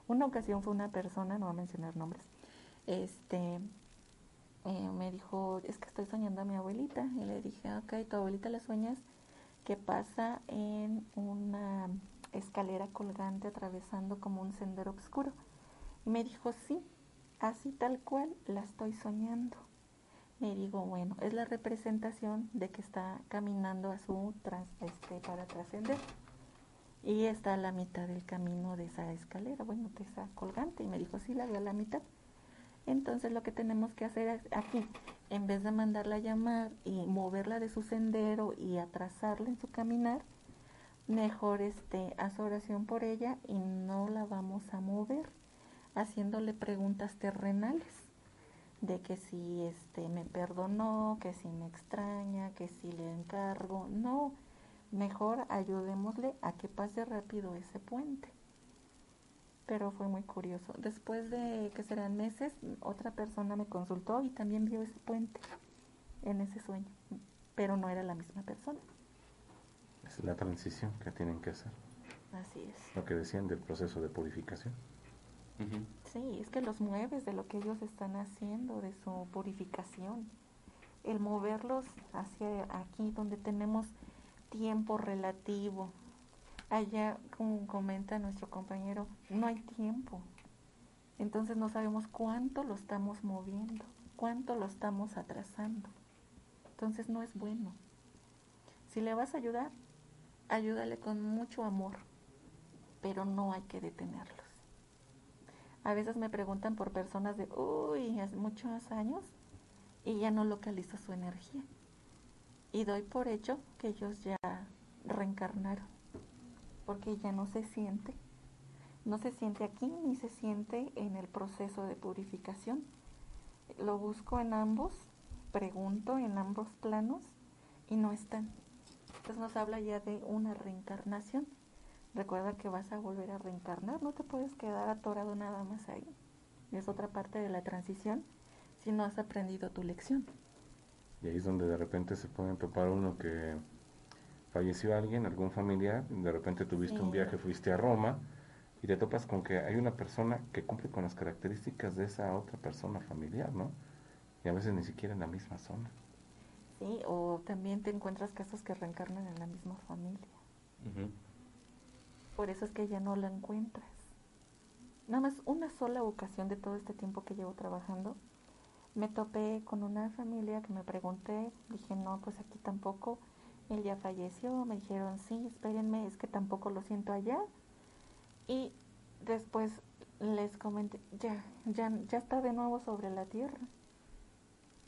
Una ocasión fue una persona, no voy a mencionar nombres, este eh, me dijo, es que estoy soñando a mi abuelita. Y le dije, ok, tu abuelita la sueñas que pasa en una escalera colgante atravesando como un sendero oscuro. Y me dijo, sí, así tal cual la estoy soñando. Me digo, bueno, es la representación de que está caminando a su este, para trascender. Y está a la mitad del camino de esa escalera, bueno, de esa colgante. Y me dijo, sí, la veo a la mitad. Entonces lo que tenemos que hacer aquí, en vez de mandarla a llamar y moverla de su sendero y atrasarla en su caminar, mejor este, haz oración por ella y no la vamos a mover haciéndole preguntas terrenales de que si este me perdonó, que si me extraña, que si le encargo, no, mejor ayudémosle a que pase rápido ese puente. Pero fue muy curioso. Después de que serán meses, otra persona me consultó y también vio ese puente en ese sueño, pero no era la misma persona. Es la transición que tienen que hacer. Así es. Lo que decían del proceso de purificación. Sí, es que los mueves de lo que ellos están haciendo, de su purificación. El moverlos hacia aquí, donde tenemos tiempo relativo. Allá, como comenta nuestro compañero, no hay tiempo. Entonces no sabemos cuánto lo estamos moviendo, cuánto lo estamos atrasando. Entonces no es bueno. Si le vas a ayudar, ayúdale con mucho amor, pero no hay que detenerlos. A veces me preguntan por personas de, uy, hace muchos años y ya no localizo su energía. Y doy por hecho que ellos ya reencarnaron, porque ya no se siente, no se siente aquí ni se siente en el proceso de purificación. Lo busco en ambos, pregunto en ambos planos y no están. Entonces nos habla ya de una reencarnación. Recuerda que vas a volver a reencarnar, no te puedes quedar atorado nada más ahí. Es otra parte de la transición si no has aprendido tu lección. Y ahí es donde de repente se pueden topar uno que falleció alguien, algún familiar, de repente tuviste un viaje, fuiste a Roma y te topas con que hay una persona que cumple con las características de esa otra persona familiar, ¿no? Y a veces ni siquiera en la misma zona. Sí, o también te encuentras casos que reencarnan en la misma familia. Por eso es que ya no la encuentras. Nada más una sola ocasión de todo este tiempo que llevo trabajando, me topé con una familia que me pregunté, dije, no, pues aquí tampoco, él ya falleció, me dijeron, sí, espérenme, es que tampoco lo siento allá. Y después les comenté, ya, ya, ya está de nuevo sobre la tierra.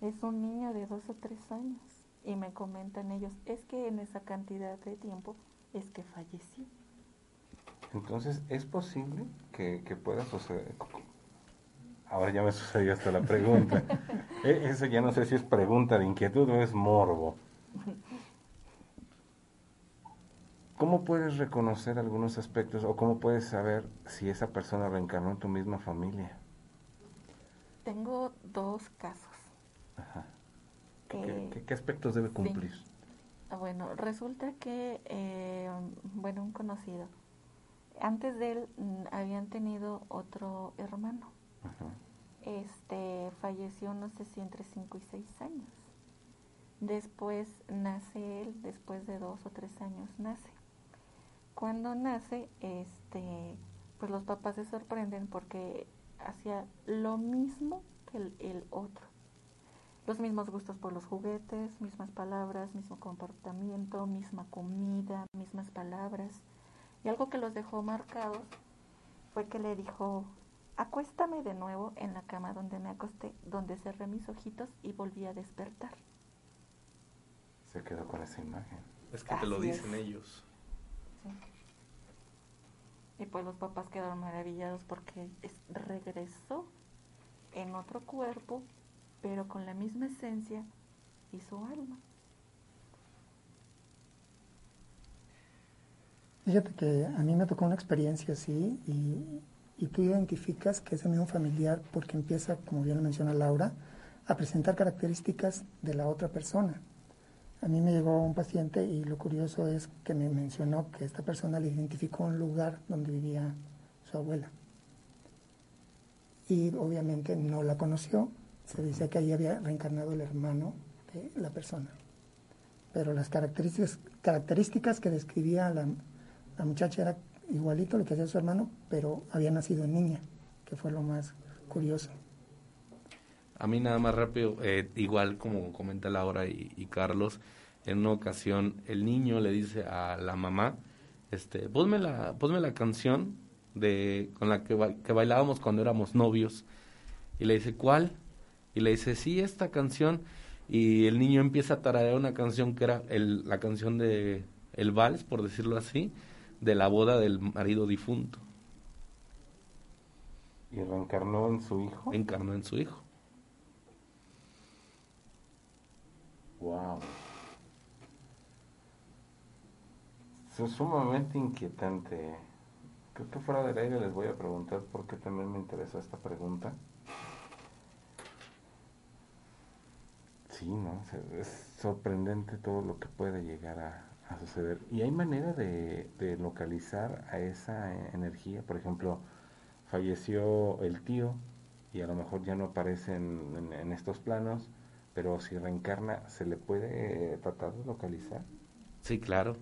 Es un niño de dos o tres años. Y me comentan ellos, es que en esa cantidad de tiempo es que falleció. Entonces, ¿es posible que, pueda suceder? Ahora ya me sucedió hasta la pregunta. [laughs] E, eso ya no sé si es pregunta de inquietud o es morbo. ¿Cómo puedes reconocer algunos aspectos o cómo puedes saber si esa persona reencarnó en tu misma familia? Tengo dos casos. Ajá. ¿Qué, aspectos debe cumplir? Ah, bueno, resulta que, eh, bueno, un conocido antes de él mm, habían tenido otro hermano. Este falleció no sé si entre 5 y 6 años. Después nace él, después de dos o tres años nace. Cuando nace, este, pues los papás se sorprenden porque hacía lo mismo que el, el otro. Los mismos gustos por los juguetes, mismas palabras, mismo comportamiento, misma comida, mismas palabras y algo que los dejó marcados fue que le dijo, acuéstame de nuevo en la cama donde me acosté, donde cerré mis ojitos y volví a despertar. Se quedó con esa imagen. Es que te lo dicen ellos. Y pues los papás quedaron maravillados porque regresó en otro cuerpo, pero con la misma esencia y su alma. Fíjate que a mí me tocó una experiencia así y, y tú identificas que es el mismo familiar porque empieza, como bien lo menciona Laura, a presentar características de la otra persona. A mí me llegó un paciente y lo curioso es que me mencionó que esta persona le identificó un lugar donde vivía su abuela. Y obviamente no la conoció. Se dice que ahí había reencarnado el hermano de la persona. Pero las características, características que describía la, la muchacha era igualito lo que hacía su hermano, pero había nacido en niña, que fue lo más curioso. A mí nada más rápido, eh, igual como comenta Laura y, y, Carlos, en una ocasión el niño le dice a la mamá, este, ponme la, ponme la canción de con la que, que bailábamos cuando éramos novios. Y le dice, ¿cuál? Y le dice, sí, esta canción. Y el niño empieza a tararear una canción que era el, la canción de el vals, por decirlo así, de la boda del marido difunto. ¿Y reencarnó en su hijo? Encarnó en su hijo. Wow. Es sumamente inquietante. Creo que fuera del aire les voy a preguntar por qué también me interesó esta pregunta. Sí, ¿no? Es sorprendente todo lo que puede llegar a, a suceder. ¿Y hay manera de, localizar a esa energía? Por ejemplo, falleció el tío y a lo mejor ya no aparece en, estos planos pero si reencarna, ¿se le puede tratar de localizar? Sí, claro.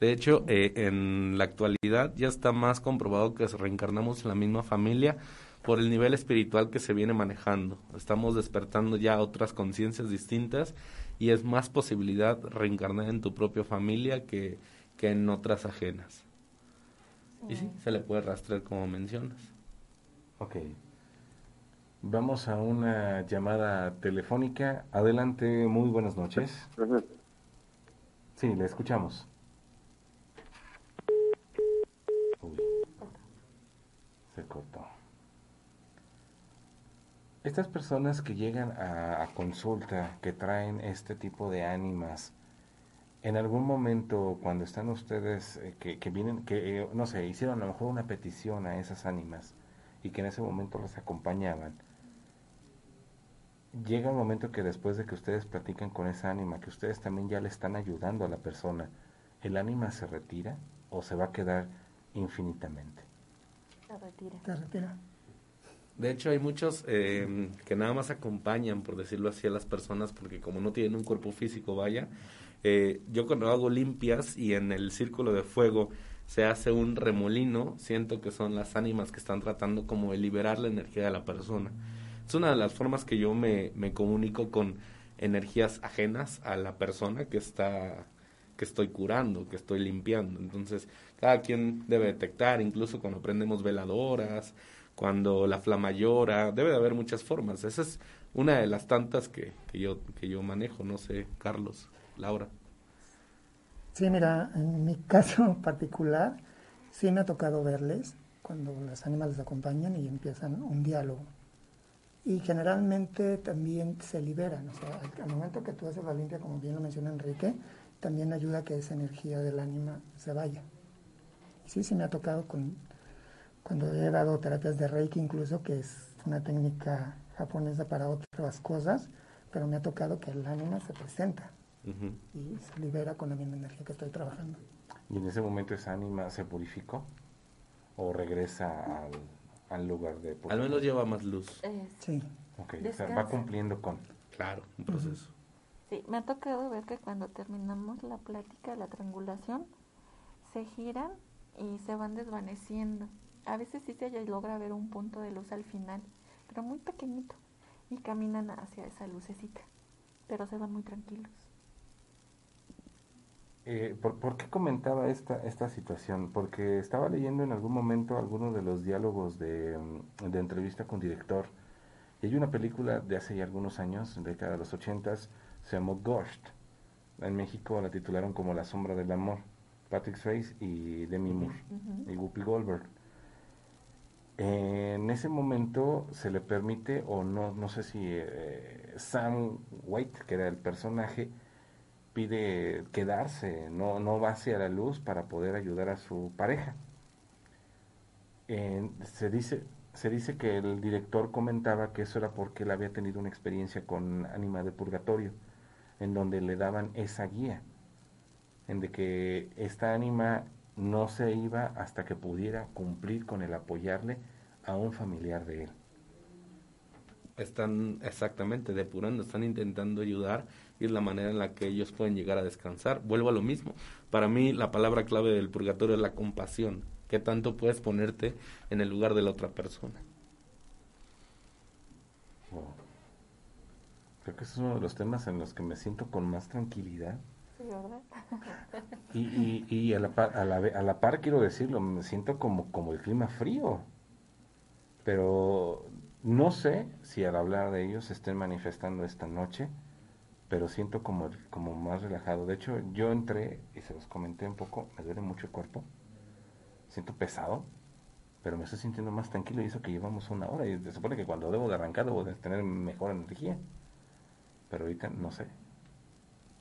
De hecho, eh, en la actualidad ya está más comprobado que reencarnamos en la misma familia por el nivel espiritual que se viene manejando. Estamos despertando ya otras conciencias distintas y es más posibilidad reencarnar en tu propia familia que, que en otras ajenas. Sí. Y sí, se le puede rastrear como mencionas. Ok. Vamos a una llamada telefónica. Adelante, muy buenas noches. Sí, le escuchamos. Uy, se cortó. Estas personas que llegan a, a, consulta, que traen este tipo de ánimas, en algún momento cuando están ustedes, eh, que, que, vienen, que, eh, no sé, hicieron a lo mejor una petición a esas ánimas y que en ese momento las acompañaban, llega un momento que después de que ustedes platican con esa ánima, que ustedes también ya le están ayudando a la persona, ¿el ánima se retira o se va a quedar infinitamente? Se retira. Se retira. De hecho, hay muchos eh, que nada más acompañan, por decirlo así, a las personas, porque como no tienen un cuerpo físico, vaya, eh, yo cuando hago limpias y en el círculo de fuego se hace un remolino, siento que son las ánimas que están tratando como de liberar la energía de la persona. Es una de las formas que yo me, me comunico con energías ajenas a la persona que está que estoy curando, que estoy limpiando. Entonces, cada quien debe detectar, incluso cuando prendemos veladoras, cuando la flama llora, debe de haber muchas formas. Esa es una de las tantas que, que, yo, que yo manejo, no sé, Carlos, Laura. Sí, mira, en mi [laughs] caso particular, sí me ha tocado verles cuando las ánimas les acompañan y empiezan un diálogo y generalmente también se liberan. O sea, al, al, momento que tú haces la limpia, como bien lo menciona Enrique, también ayuda a que esa energía del ánima se vaya. Sí, sí me ha tocado con, cuando he dado terapias de Reiki incluso, que es una técnica japonesa para otras cosas, pero me ha tocado que el ánima se presenta uh -huh. y se libera con la misma energía que estoy trabajando. ¿Y en ese momento esa ánima se purificó o regresa al, al lugar de Al menos lleva más luz. Eh, sí. Ok, o sea, va cumpliendo con. Claro, un proceso. Sí, me ha tocado ver que cuando terminamos la plática, la triangulación, se giran y se van desvaneciendo. A veces sí se logra ver un punto de luz al final, pero muy pequeñito, y caminan hacia esa lucecita, pero se van muy tranquilos. Eh, ¿por, ¿por, qué comentaba esta, esta situación? Porque estaba leyendo en algún momento algunos de los diálogos de, de, entrevista con director. Y hay una película de hace ya algunos años, década de los ochentas, se llamó Ghost. En México la titularon como La sombra del amor. Patrick Swayze y Demi Moore uh -huh. y Whoopi Goldberg. En ese momento se le permite, o no, no sé si eh, Sam White, que era el personaje, pide quedarse, no, no va hacia la luz para poder ayudar a su pareja. se, dice, se dice que el director comentaba que eso era porque él había tenido una experiencia con Ánima de Purgatorio, en donde le daban esa guía, en de que esta ánima no se iba hasta que pudiera cumplir con el apoyarle a un familiar de él. Están exactamente depurando, están intentando ayudar y es la manera en la que ellos pueden llegar a descansar. Vuelvo a lo mismo. Para mí la palabra clave del purgatorio es la compasión. ¿Qué tanto puedes ponerte en el lugar de la otra persona? Creo que es uno de los temas en los que me siento con más tranquilidad y, a, la par, quiero decirlo, me siento como, como el clima frío. Pero no sé si al hablar de ellos se estén manifestando esta noche, pero siento como, como más relajado. De hecho, yo entré y se los comenté un poco, me duele mucho el cuerpo, siento pesado, pero me estoy sintiendo más tranquilo y eso que llevamos una hora y se supone que cuando debo de arrancar debo de tener mejor energía. Pero ahorita no sé,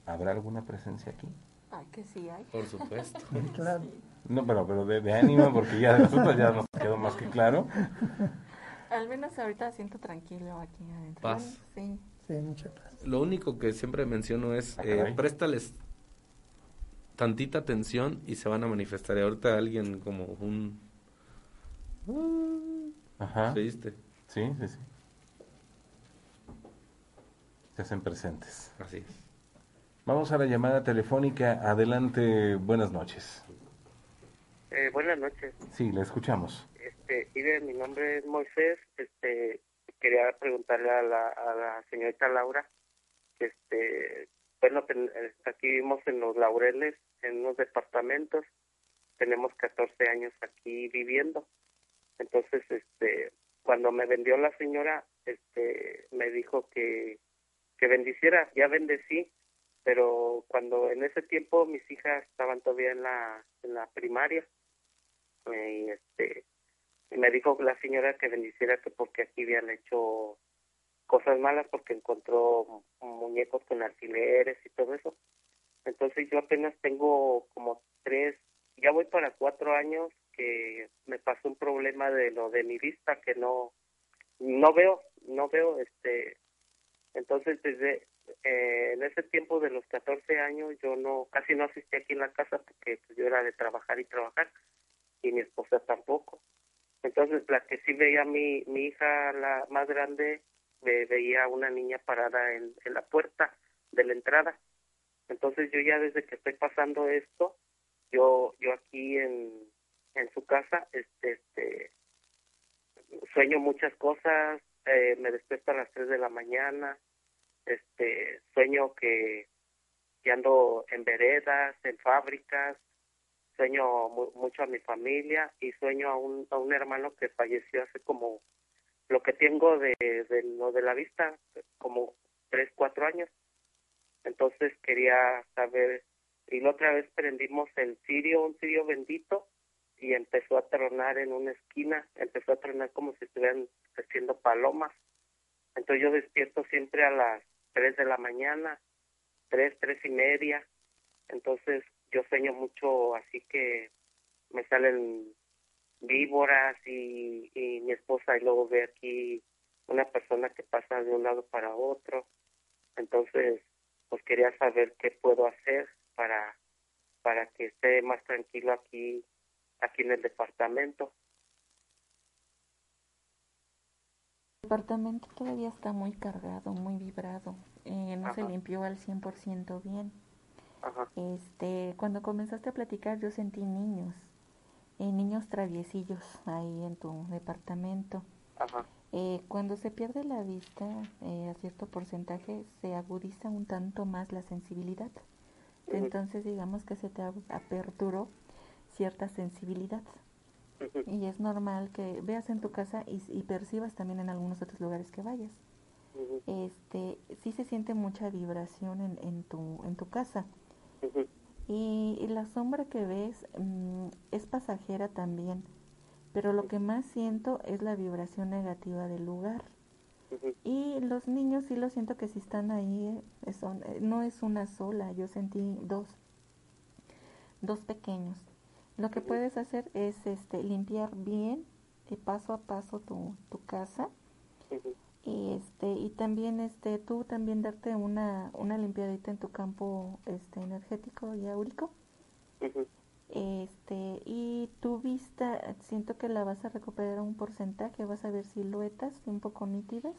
¿Habrá alguna presencia aquí? Ay, que sí hay. Por supuesto. [laughs] claro. No, pero, pero de, de ánimo, porque ya de nosotros ya nos quedó más que claro. Al menos ahorita siento tranquilo aquí adentro. Paz. Sí. Sí, mucha paz. Lo único que siempre menciono es, Ah, eh, préstales tantita atención y se van a manifestar. Y ahorita alguien como un... Ajá. ¿Viste? Sí, sí, sí. Se hacen presentes. Así es. Vamos a la llamada telefónica. Adelante, buenas noches. Eh, buenas noches. Sí, la escuchamos. Este, mire, mi nombre es Moisés. Este, quería preguntarle a la, a la señorita Laura. Este, bueno, eh, aquí vivimos en los Laureles, en unos departamentos. Tenemos 14 años aquí viviendo. Entonces, este, cuando me vendió la señora, este, me dijo que que bendiciera. Ya bendecí, pero cuando en ese tiempo mis hijas estaban todavía en la en la primaria eh, y este y me dijo la señora que bendiciera que porque aquí habían hecho cosas malas porque encontró muñecos con alfileres y todo eso. Entonces yo apenas tengo como tres ya voy para cuatro años que me pasó un problema de lo de mi vista que no no veo no veo este entonces desde eh, en ese tiempo de los 14 años yo no casi no asistí aquí en la casa porque pues, yo era de trabajar y trabajar y mi esposa tampoco. Entonces la que sí veía mi mi hija la más grande ve- veía una niña parada en, en la puerta de la entrada. Entonces yo ya desde que estoy pasando esto yo yo aquí en en su casa este este sueño muchas cosas eh, me despierto a las 3 de la mañana este sueño que, que ando en veredas en fábricas sueño mu- mucho a mi familia y sueño a un a un hermano que falleció hace como lo que tengo de, de lo de la vista como tres cuatro años. Entonces quería saber y la otra vez prendimos el cirio un cirio bendito y empezó a tronar en una esquina empezó a tronar como si estuvieran haciendo palomas. Entonces yo despierto siempre a las tres de la mañana tres tres y media. Entonces yo sueño mucho así que me salen víboras y, y mi esposa y luego ve aquí una persona que pasa de un lado para otro. Entonces pues quería saber qué puedo hacer para para que esté más tranquilo aquí aquí en el departamento El departamento todavía está muy cargado, muy vibrado. Eh, no se limpió al 100% bien. Ajá. Este, cuando comenzaste a platicar yo sentí niños, eh, niños traviesillos ahí en tu departamento. Ajá. Eh, cuando se pierde la vista a cierto porcentaje se agudiza un tanto más la sensibilidad. Entonces digamos que se te aperturó cierta sensibilidad. Y es normal que veas en tu casa y, y percibas también en algunos otros lugares que vayas. Este, sí se siente mucha vibración en, en tu en tu casa. Y, y la sombra que ves mm, es pasajera también. pero lo que más siento es la vibración negativa del lugar. Y los niños sí lo siento que si están ahí, eh, son, eh, no es una sola, yo sentí dos, dos pequeños. Lo que puedes hacer es este limpiar bien y paso a paso tu, tu casa. Y este y también este tú también darte una una limpiadita en tu campo este energético y áurico. Este y tu vista siento que la vas a recuperar un porcentaje vas a ver siluetas un poco nítidas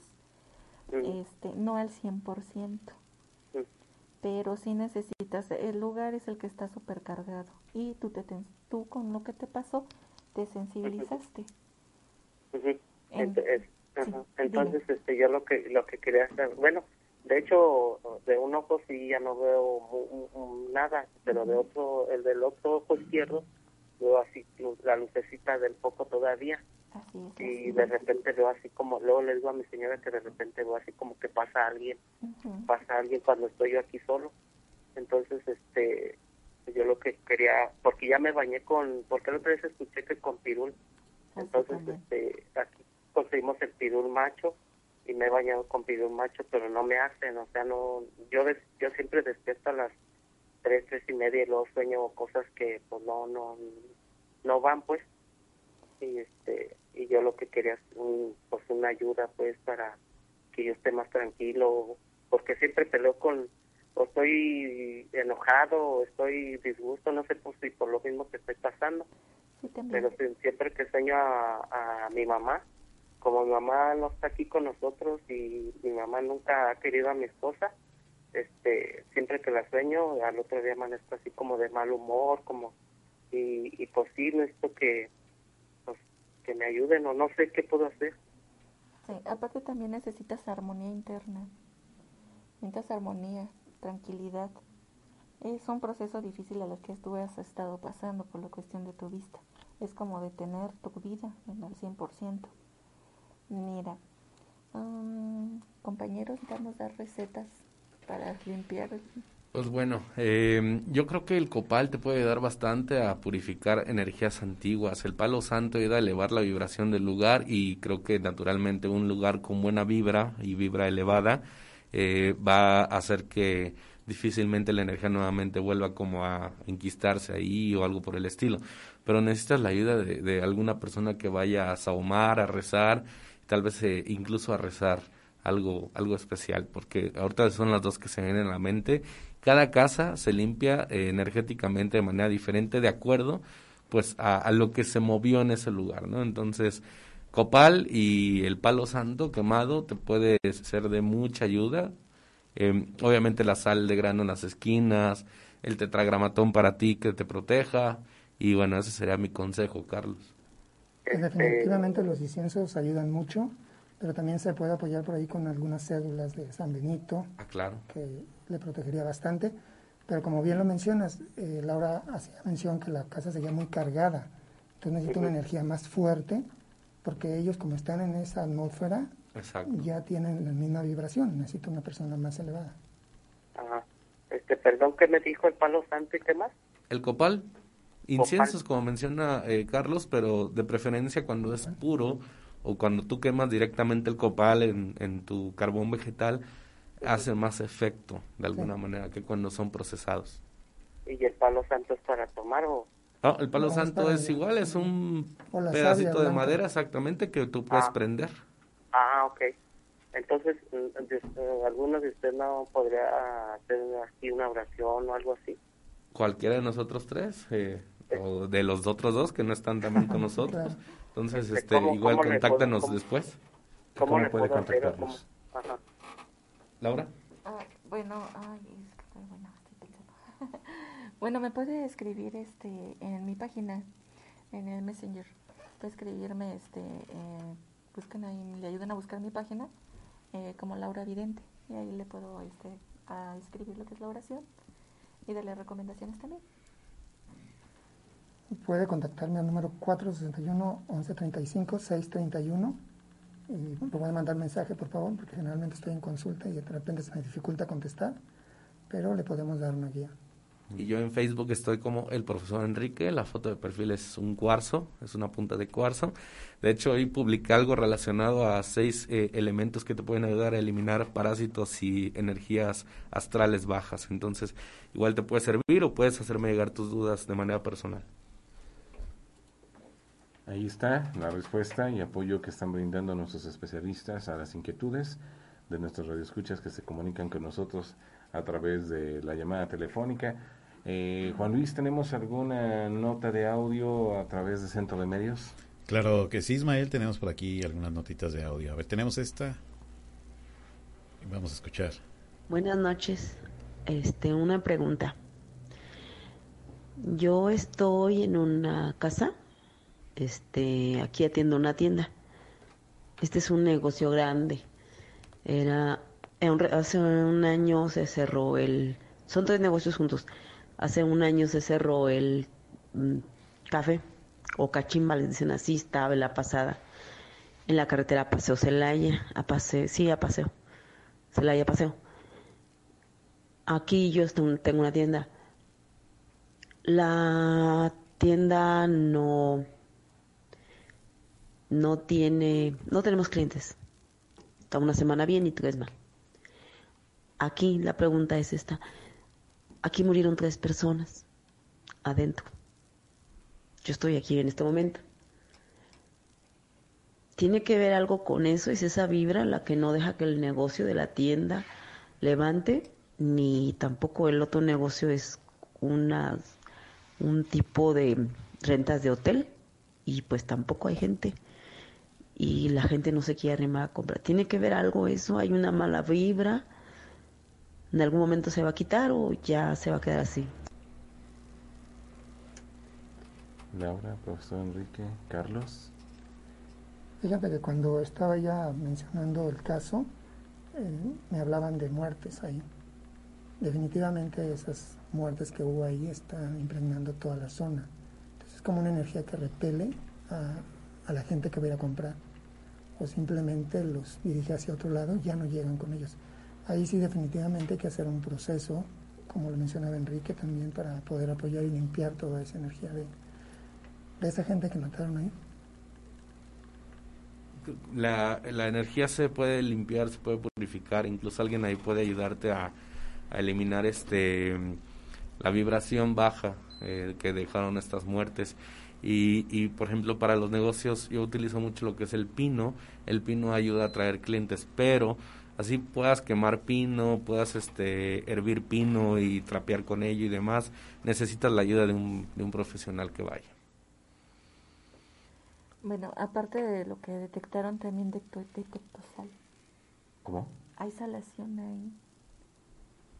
este no al 100% pero si necesitas el lugar es el que está supercargado y tú te tú con lo que te pasó te sensibilizaste. Entonces, este, yo lo que lo que quería hacer, bueno, de hecho, de un ojo sí ya no veo nada, pero de otro, el del otro ojo izquierdo, veo así la lucecita del foco todavía. y de repente veo así como, luego le digo a mi señora que de repente veo así como que pasa alguien, pasa alguien cuando estoy yo aquí solo. Entonces, este, yo lo que quería, porque ya me bañé con, porque la otra vez escuché que con pirul, entonces, este, aquí conseguimos el pidul macho y me he bañado con pidul macho, pero no me hacen, o sea, no, yo yo siempre despierto a las tres, tres y media y luego sueño cosas que pues no, no, no van pues, y este, y yo lo que quería es un, pues una ayuda pues para que yo esté más tranquilo, porque siempre peleo con, o estoy enojado, o estoy disgusto, no sé pues, si por lo mismo que estoy pasando, pero siempre que sueño a, a mi mamá, como mi mamá no está aquí con nosotros y mi mamá nunca ha querido a mi esposa, este, siempre que la sueño, al otro día amanezco así como de mal humor, como, y, y pues sí, necesito que, pues, que me ayuden o no sé qué puedo hacer. Sí, aparte también necesitas armonía interna, necesitas armonía, tranquilidad. Es un proceso difícil a lo que tú has estado pasando por la cuestión de tu vista. Es como detener tu vida en el 100%. Mira, compañeros, vamos a dar recetas para limpiar. Pues bueno, eh, yo creo que el copal te puede ayudar bastante a purificar energías antiguas. El palo santo ayuda a elevar la vibración del lugar y creo que naturalmente un lugar con buena vibra y vibra elevada eh, va a hacer que difícilmente la energía nuevamente vuelva como a enquistarse ahí o algo por el estilo. Pero necesitas la ayuda de, de alguna persona que vaya a sahumar, a rezar tal vez eh, incluso a rezar algo, algo especial, porque ahorita son las dos que se vienen a la mente. Cada casa se limpia eh, energéticamente de manera diferente, de acuerdo pues a, lo que se movió en ese lugar, ¿no? Entonces, copal y el palo santo quemado te puede ser de mucha ayuda. Em, obviamente la sal de grano en las esquinas, el tetragramatón para ti que te proteja, y bueno, ese sería mi consejo, Carlos. Este, definitivamente los inciensos ayudan mucho, pero también se puede apoyar por ahí con algunas células de San Benito, ah, claro. que le protegería bastante. Pero como bien lo mencionas, eh, Laura hacía mención que la casa sería muy cargada, entonces necesita una energía más fuerte, porque ellos como están en esa atmósfera, ya tienen la misma vibración, necesita una persona más elevada. Ajá. Este, perdón, ¿qué me dijo el palo santo y qué más? El copal. Inciensos, como menciona eh, Carlos, pero de preferencia cuando es puro o cuando tú quemas directamente el copal en, en tu carbón vegetal, hace más efecto de alguna manera que cuando son procesados. ¿Y el palo santo es para tomar o...? No, el palo santo es igual, es un pedacito de madera exactamente que tú puedes ah. prender. Ah, ok. Entonces, mm, eh, ¿alguno de ustedes no podría hacer aquí una oración o algo así? Cualquiera de nosotros tres. Eh, o de los otros dos que no están también con [laughs] nosotros. Entonces, este, igual contáctanos después. ¿Cómo, puede contactarnos? Laura. Ah, bueno, bueno, me puede escribir este en mi página, en el Messenger. Puede escribirme, este, eh, busquen ahí, le ayuden a buscar mi página eh, como Laura Vidente y ahí le puedo este, a escribir lo que es la oración y darle recomendaciones también puede contactarme al número 461-1135-631 y me puede mandar mensaje, por favor, porque generalmente estoy en consulta y de repente se me dificulta contestar, pero le podemos dar una guía. Y yo en Facebook estoy como el profesor Enrique, la foto de perfil es un cuarzo, es una punta de cuarzo. De hecho, hoy publiqué algo relacionado a seis eh, elementos que te pueden ayudar a eliminar parásitos y energías astrales bajas. Entonces, igual te puede servir o puedes hacerme llegar tus dudas de manera personal. Ahí está la respuesta y apoyo que están brindando nuestros especialistas a las inquietudes de nuestros radioescuchas que se comunican con nosotros a través de la llamada telefónica. Eh, Juan Luis, ¿tenemos alguna nota de audio a través de Centro de Medios? Claro que sí, Ismael, tenemos por aquí algunas notitas de audio. A ver, tenemos esta. Y vamos a escuchar. Buenas noches. Este, una pregunta. Yo estoy en una casa, este, aquí atiendo una tienda. Este es un negocio grande. Era hace un año se cerró el, son tres negocios juntos. Hace un año se cerró el mm, café o cachimba, les dicen así, estaba la pasada en la carretera Paseo Celaya, a Paseo, sí, a Paseo, Celaya Paseo. Aquí yo tengo una tienda. La tienda no no tiene, no tenemos clientes. Está una semana bien y tres mal. Aquí la pregunta es esta. Aquí murieron tres personas adentro. Yo estoy aquí en este momento. Tiene que ver algo con eso, es esa vibra la que no deja que el negocio de la tienda levante, ni tampoco el otro negocio es una, un tipo de rentas de hotel y pues tampoco hay gente y la gente no se quiere animar a comprar. Tiene que ver algo eso, hay una mala vibra en algún momento se va a quitar o ya se va a quedar así. Laura, profesor Enrique, Carlos. Fíjate que cuando estaba ya mencionando el caso, eh, me hablaban de muertes ahí. Definitivamente esas muertes que hubo ahí están impregnando toda la zona. Entonces es como una energía que repele a, a la gente que va a ir a comprar. O simplemente los dirige hacia otro lado, ya no llegan con ellos. Ahí sí definitivamente hay que hacer un proceso, como lo mencionaba Enrique también, para poder apoyar y limpiar toda esa energía de, esa gente que mataron ahí. La, la, energía se puede limpiar, se puede purificar, incluso alguien ahí puede ayudarte a, eliminar este la vibración baja eh, que dejaron estas muertes. Y, y, por ejemplo, para los negocios yo utilizo mucho lo que es el pino. El pino ayuda a traer clientes, pero así puedas quemar pino, puedas este, hervir pino y trapear con ello y demás, necesitas la ayuda de un, de un profesional que vaya. Bueno, aparte de lo que detectaron, también detectó sal. ¿Cómo? Hay salación ahí.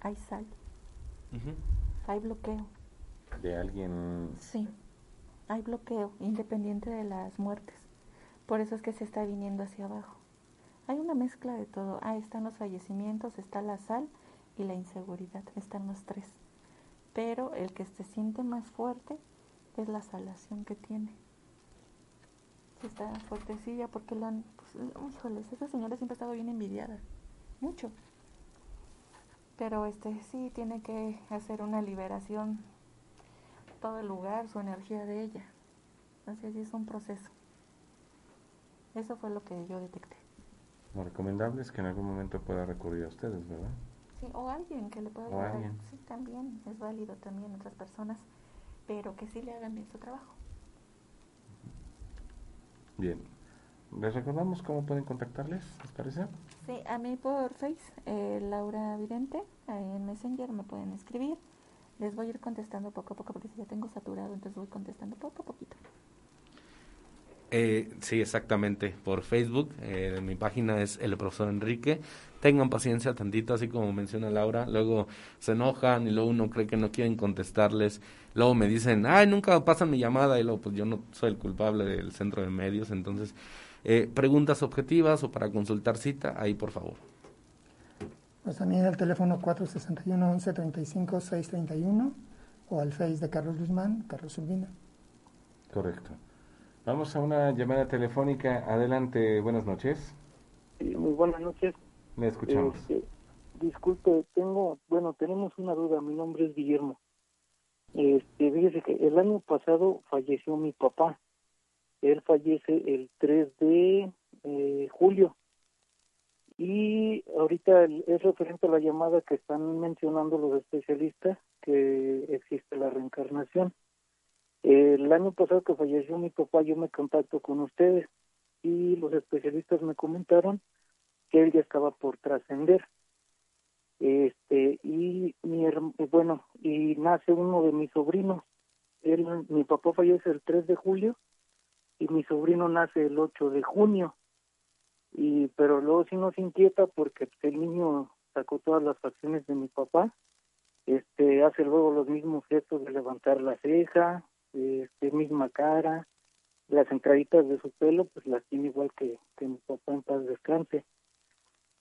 Hay sal. Hay bloqueo. ¿De alguien? Sí, hay bloqueo, independiente de las muertes. Por eso es que se está viniendo hacia abajo. Hay una mezcla de todo. Ahí están los fallecimientos, está la sal y la inseguridad. Están los tres. Pero el que se siente más fuerte es la salación que tiene. está fuertecilla porque la han... Pues, esa señora siempre ha estado bien envidiada. Mucho. Pero este sí tiene que hacer una liberación todo el lugar, su energía de ella. Así es un proceso. Eso fue lo que yo detecté. Lo recomendable es que en algún momento pueda recurrir a ustedes, ¿verdad? Sí, o alguien que le pueda ayudar. Sí, también es válido también otras personas, pero que sí le hagan bien su trabajo. Bien. ¿Les recordamos cómo pueden contactarles, les parece? Sí, a mí por Face, eh, Laura Vidente, en Messenger me pueden escribir. Les voy a ir contestando poco a poco porque si ya tengo saturado, entonces voy contestando poco a poquito. Eh, sí, exactamente, por Facebook. Eh, mi página es el profesor Enrique. Tengan paciencia tantito, así como menciona Laura. Luego se enojan y luego uno cree que no quieren contestarles. Luego me dicen, ay, nunca pasan mi llamada. Y luego, pues yo no soy el culpable del centro de medios. Entonces, eh, preguntas objetivas o para consultar cita, ahí por favor. Pues también el teléfono 461 11 35 631 o al Face de Carlos Guzmán, Carlos Urbina. Correcto. Vamos a una llamada telefónica. Adelante, buenas noches. muy buenas noches. Me escuchamos. Este, disculpe, tengo, bueno, tenemos una duda. Mi nombre es Guillermo. Este, fíjese que el año pasado falleció mi papá. Él fallece el 3 de eh, julio. Y ahorita es referente a la llamada que están mencionando los especialistas que existe la reencarnación. El año pasado que falleció mi papá, yo me contacto con ustedes y los especialistas me comentaron que él ya estaba por trascender. Este, y mi bueno, y nace uno de mis sobrinos. Él, mi papá fallece el 3 de julio y mi sobrino nace el 8 de junio. Y pero luego sí nos inquieta porque el niño sacó todas las facciones de mi papá. Este hace luego los mismos gestos de levantar la ceja, este misma cara, las entraditas de su pelo pues las tiene igual que, que mi papá en paz descanse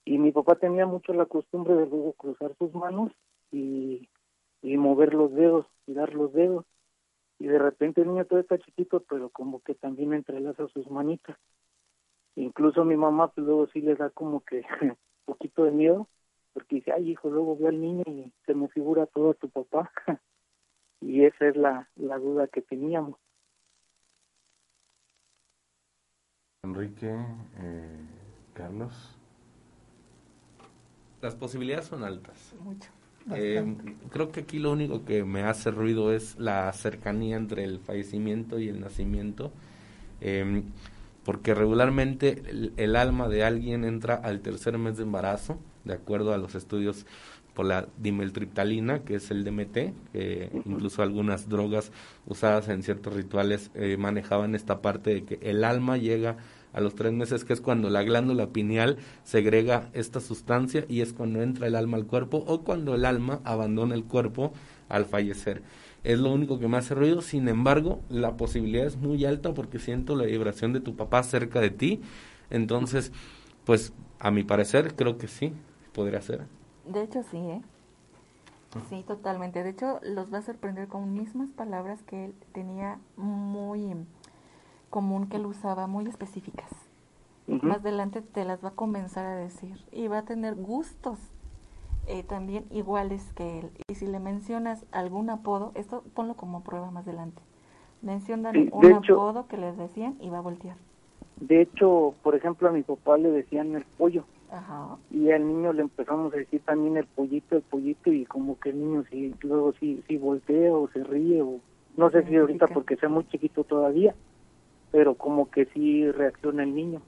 y mi papá tenía mucho la costumbre de luego cruzar sus manos y, y mover los dedos, tirar los dedos. Y de repente el niño todo está chiquito, pero como que también entrelaza sus manitas. Incluso mi mamá pues luego sí le da como que un [laughs] poquito de miedo, porque dice, ay hijo, luego veo al niño y se me figura todo tu papá. [laughs] y esa es la, la duda que teníamos. Enrique, eh, Carlos las posibilidades son altas. Eh, creo que aquí lo único que me hace ruido es la cercanía entre el fallecimiento y el nacimiento, em, porque regularmente el, alma de alguien entra al tercer mes de embarazo, de acuerdo a los estudios por la dimeltriptalina, que es el DMT, que incluso algunas drogas usadas en ciertos rituales eh, manejaban esta parte de que el alma llega a los tres meses, que es cuando la glándula pineal segrega esta sustancia y es cuando entra el alma al cuerpo o cuando el alma abandona el cuerpo al fallecer. Es lo único que me hace ruido, sin embargo, la posibilidad es muy alta porque siento la vibración de tu papá cerca de ti. Entonces, pues a mi parecer, creo que sí, podría ser. De hecho, sí, ¿eh? Sí, totalmente. De hecho, los va a sorprender con mismas palabras que él tenía muy común que él usaba, muy específicas. Más adelante te las va a comenzar a decir y va a tener gustos eh, también iguales que él. Y si le mencionas algún apodo, esto ponlo como prueba más adelante. Mencionan un apodo que les decían y va a voltear. De hecho, por ejemplo, a mi papá le decían el pollo. Y al niño le empezamos a decir también el pollito, el pollito, y como que el niño sí, luego sí, sí voltea o se ríe, o no sé si ahorita porque sea muy chiquito todavía, pero como que sí reacciona el niño.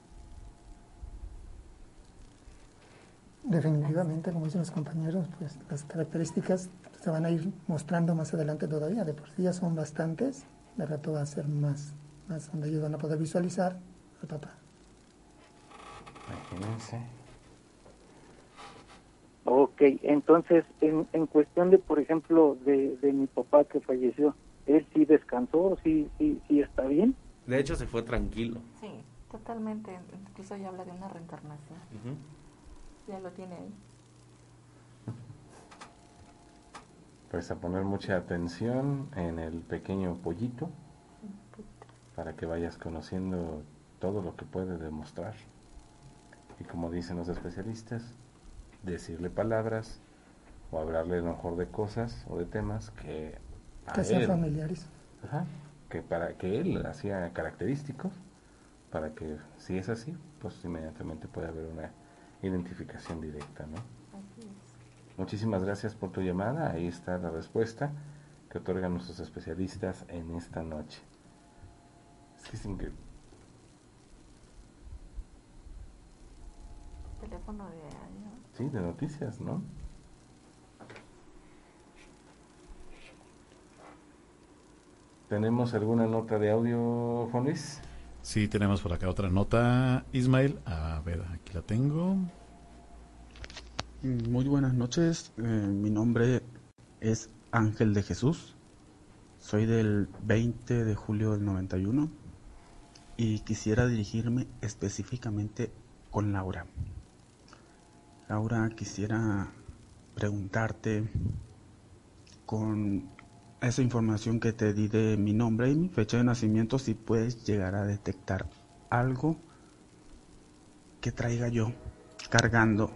Definitivamente, como dicen los compañeros, pues las características se van a ir mostrando más adelante todavía. De por sí ya son bastantes, de rato va a ser más, más donde ellos van a poder visualizar al papá. Imagínense. Ok, entonces, en, en cuestión de, por ejemplo, de, de mi papá que falleció, ¿él sí descansó? ¿Sí, sí, sí está bien? De hecho, se fue tranquilo. Sí, totalmente. Incluso ya habla de una reencarnación. Ya lo tiene ahí. Pues a poner mucha atención en el pequeño pollito para que vayas conociendo todo lo que puede demostrar. Y como dicen los especialistas, decirle palabras o hablarle a lo mejor de cosas o de temas que... que sean familiares. Ajá, que para que él hacía característicos para que si es así pues inmediatamente puede haber una identificación directa no muchísimas gracias por tu llamada. Ahí está la respuesta que otorgan nuestros especialistas en esta noche. Es que teléfono de sí de noticias no ¿Tenemos alguna nota de audio, Juan Luis? Sí, tenemos por acá otra nota, Ismael. A ver, aquí la tengo. Muy buenas noches. Eh, mi nombre es Ángel de Jesús. Soy del 20 de julio del 91 y quisiera dirigirme específicamente con Laura. Laura, quisiera preguntarte con esa información que te di de mi nombre y mi fecha de nacimiento si puedes llegar a detectar algo que traiga yo cargando.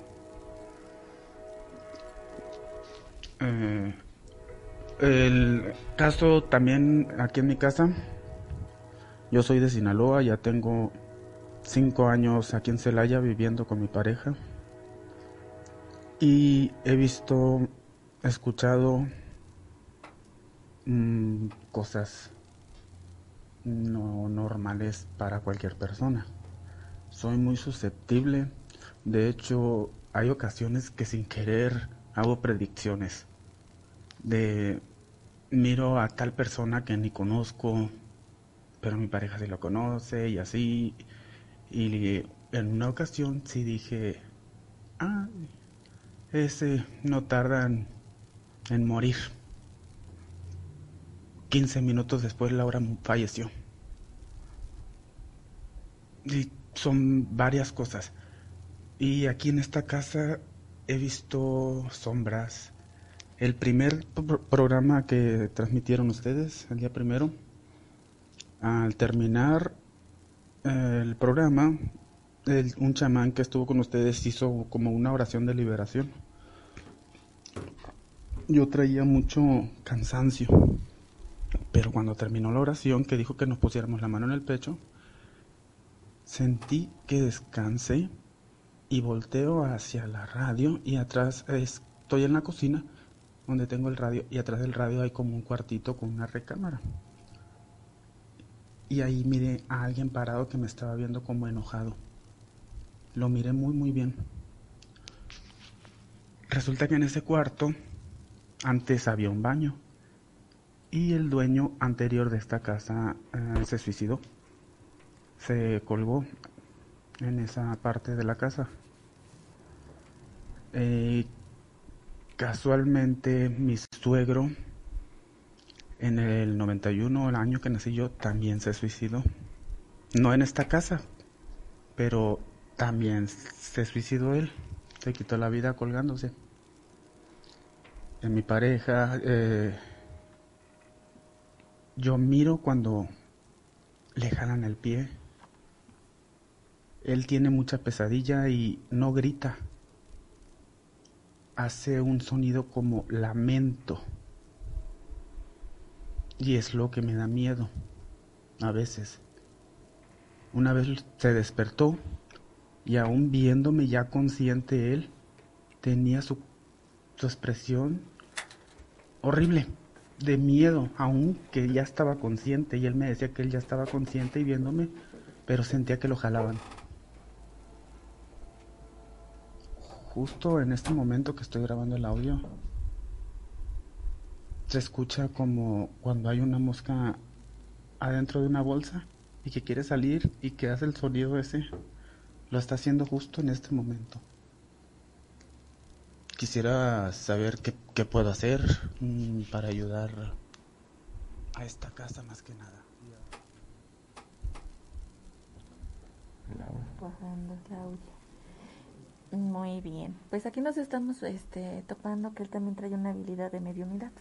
Eh, el caso también aquí en mi casa. Yo soy de Sinaloa, ya tengo cinco años aquí en Celaya viviendo con mi pareja. Y he visto, escuchado mm, cosas no normales para cualquier persona. Soy muy susceptible. De hecho, hay ocasiones que sin querer hago predicciones de miro a tal persona que ni conozco, pero mi pareja sí lo conoce y así. Y en una ocasión sí dije, ah, ese no tarda en, morir. 15 minutos después Laura falleció. Y son varias cosas. Y aquí en esta casa he visto sombras, el primer programa que transmitieron ustedes, el día primero, al terminar eh, el programa, un chamán que estuvo con ustedes hizo como una oración de liberación. Yo traía mucho cansancio, pero cuando terminó la oración, que dijo que nos pusiéramos la mano en el pecho, sentí que descansé y volteo hacia la radio y atrás estoy en la cocina donde tengo el radio y atrás del radio hay como un cuartito con una recámara. Y ahí miré a alguien parado que me estaba viendo como enojado. Lo miré muy muy bien. Resulta que en ese cuarto antes había un baño y el dueño anterior de esta casa eh, se suicidó. Se colgó en esa parte de la casa. Eh, Casualmente mi suegro en el 91, el año que nací yo, también se suicidó. No en esta casa, pero también se suicidó él. Se quitó la vida colgándose. En mi pareja, eh, yo miro cuando le jalan el pie. Él tiene mucha pesadilla y no grita hace un sonido como lamento. Y es lo que me da miedo a veces. Una vez se despertó y aún viéndome ya consciente él, tenía su, su expresión horrible, de miedo, aún que ya estaba consciente. Y él me decía que él ya estaba consciente y viéndome, pero sentía que lo jalaban. justo en este momento que estoy grabando el audio, se escucha como cuando hay una mosca adentro de una bolsa y que quiere salir y que hace el sonido ese. Lo está haciendo justo en este momento. Quisiera saber qué, puedo hacer mm, para ayudar a esta casa más que nada. Muy bien. Pues aquí nos estamos este, topando que él también trae una habilidad de mediunidad.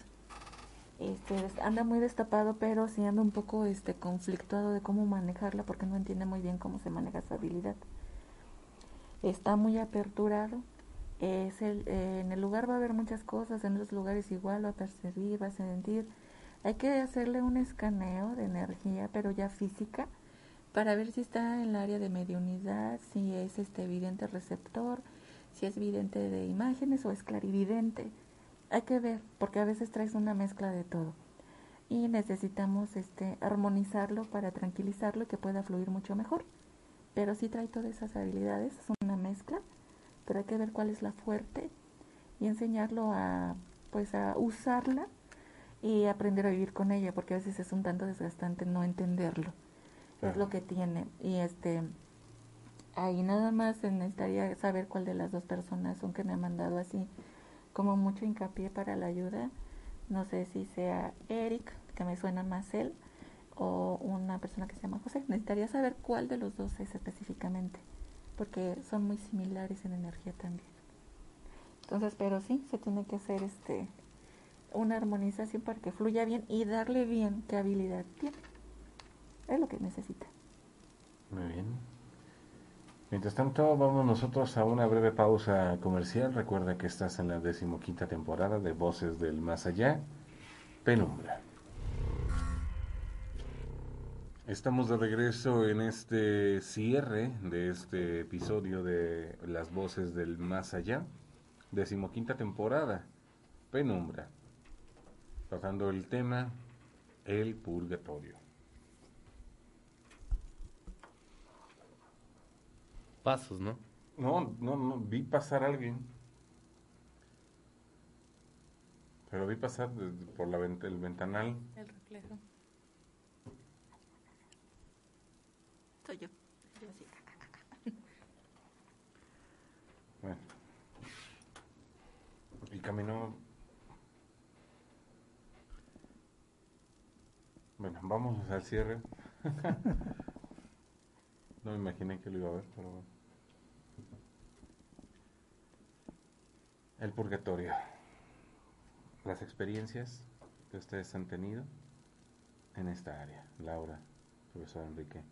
Este, anda muy destapado, pero sí anda un poco este, conflictuado de cómo manejarla porque no entiende muy bien cómo se maneja su habilidad. Está muy aperturado. Es el, en el lugar va a haber muchas cosas, en otros lugares igual va a percibir, va a sentir. Hay que hacerle un escaneo de energía, pero ya física, para ver si está en el área de mediunidad, si es este evidente receptor, si es evidente de imágenes o es clarividente. Hay que ver, porque a veces traes una mezcla de todo. Y necesitamos este armonizarlo para tranquilizarlo y que pueda fluir mucho mejor. Pero sí trae todas esas habilidades, es una mezcla, pero hay que ver cuál es la fuerte y enseñarlo a pues a usarla y aprender a vivir con ella, porque a veces es un tanto desgastante no entenderlo es lo que tiene. Y este, ahí nada más necesitaría saber cuál de las dos personas son que me han mandado así como mucho hincapié para la ayuda. No sé si sea Eric, que me suena más él, o una persona que se llama José. Necesitaría saber cuál de los dos es específicamente, porque son muy similares en energía también. Entonces, pero sí, se tiene que hacer este una armonización para que fluya bien y darle bien qué habilidad tiene. Es lo que necesita. Muy bien. Mientras tanto, vamos nosotros a una breve pausa comercial. Recuerda que estás en la decimoquinta temporada de Voces del Más Allá. Penumbra. Estamos de regreso en este cierre de este episodio de Las Voces del Más Allá, decimoquinta temporada, Penumbra, tratando el tema El Purgatorio. Pasos, ¿no? No, no, no, vi pasar a alguien. Pero vi pasar por la el ventanal. El reflejo. Soy yo. Yo sí. Bueno. Y. Bueno, vamos al cierre. [laughs] no me imaginé que lo iba a ver, pero bueno. El purgatorio. Las experiencias que ustedes han tenido en esta área. Laura, profesor Enrique.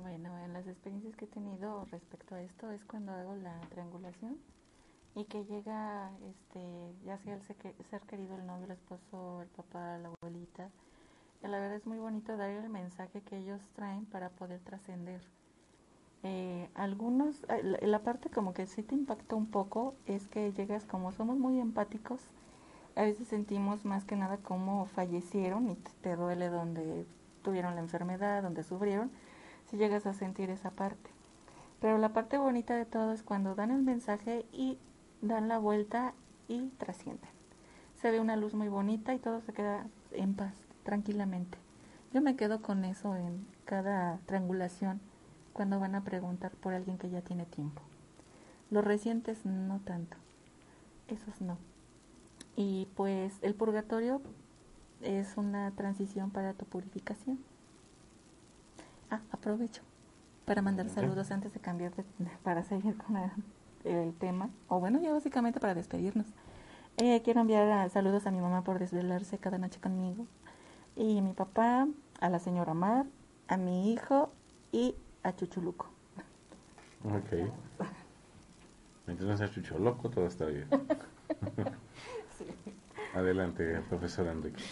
Bueno, en las experiencias que he tenido respecto a esto es cuando hago la triangulación y que llega, este, ya sea el ser querido, el novio, el esposo, el papá, la abuelita. La verdad es muy bonito dar el mensaje que ellos traen para poder trascender eh, algunos, la, parte como que sí te impacta un poco es que llegas como somos muy empáticos, a veces sentimos más que nada cómo fallecieron y te, duele donde tuvieron la enfermedad, donde sufrieron, si llegas a sentir esa parte. Pero la parte bonita de todo es cuando dan el mensaje y dan la vuelta y trascienden. Se ve una luz muy bonita y todo se queda en paz, tranquilamente. Yo me quedo con eso en cada triangulación cuando van a preguntar por alguien que ya tiene tiempo. Los recientes no tanto, esos no. Y pues el purgatorio es una transición para tu purificación. Ah, aprovecho para mandar saludos antes de cambiar de, para seguir con el, tema, o bueno, ya básicamente para despedirnos. Eh, quiero enviar saludos a mi mamá por desvelarse cada noche conmigo, y a mi papá, a la señora Mar, a mi hijo y a Chuchuluco. Ok. Mientras no sea Chucholoco, todo está bien. [laughs] Adelante, profesor Enrique.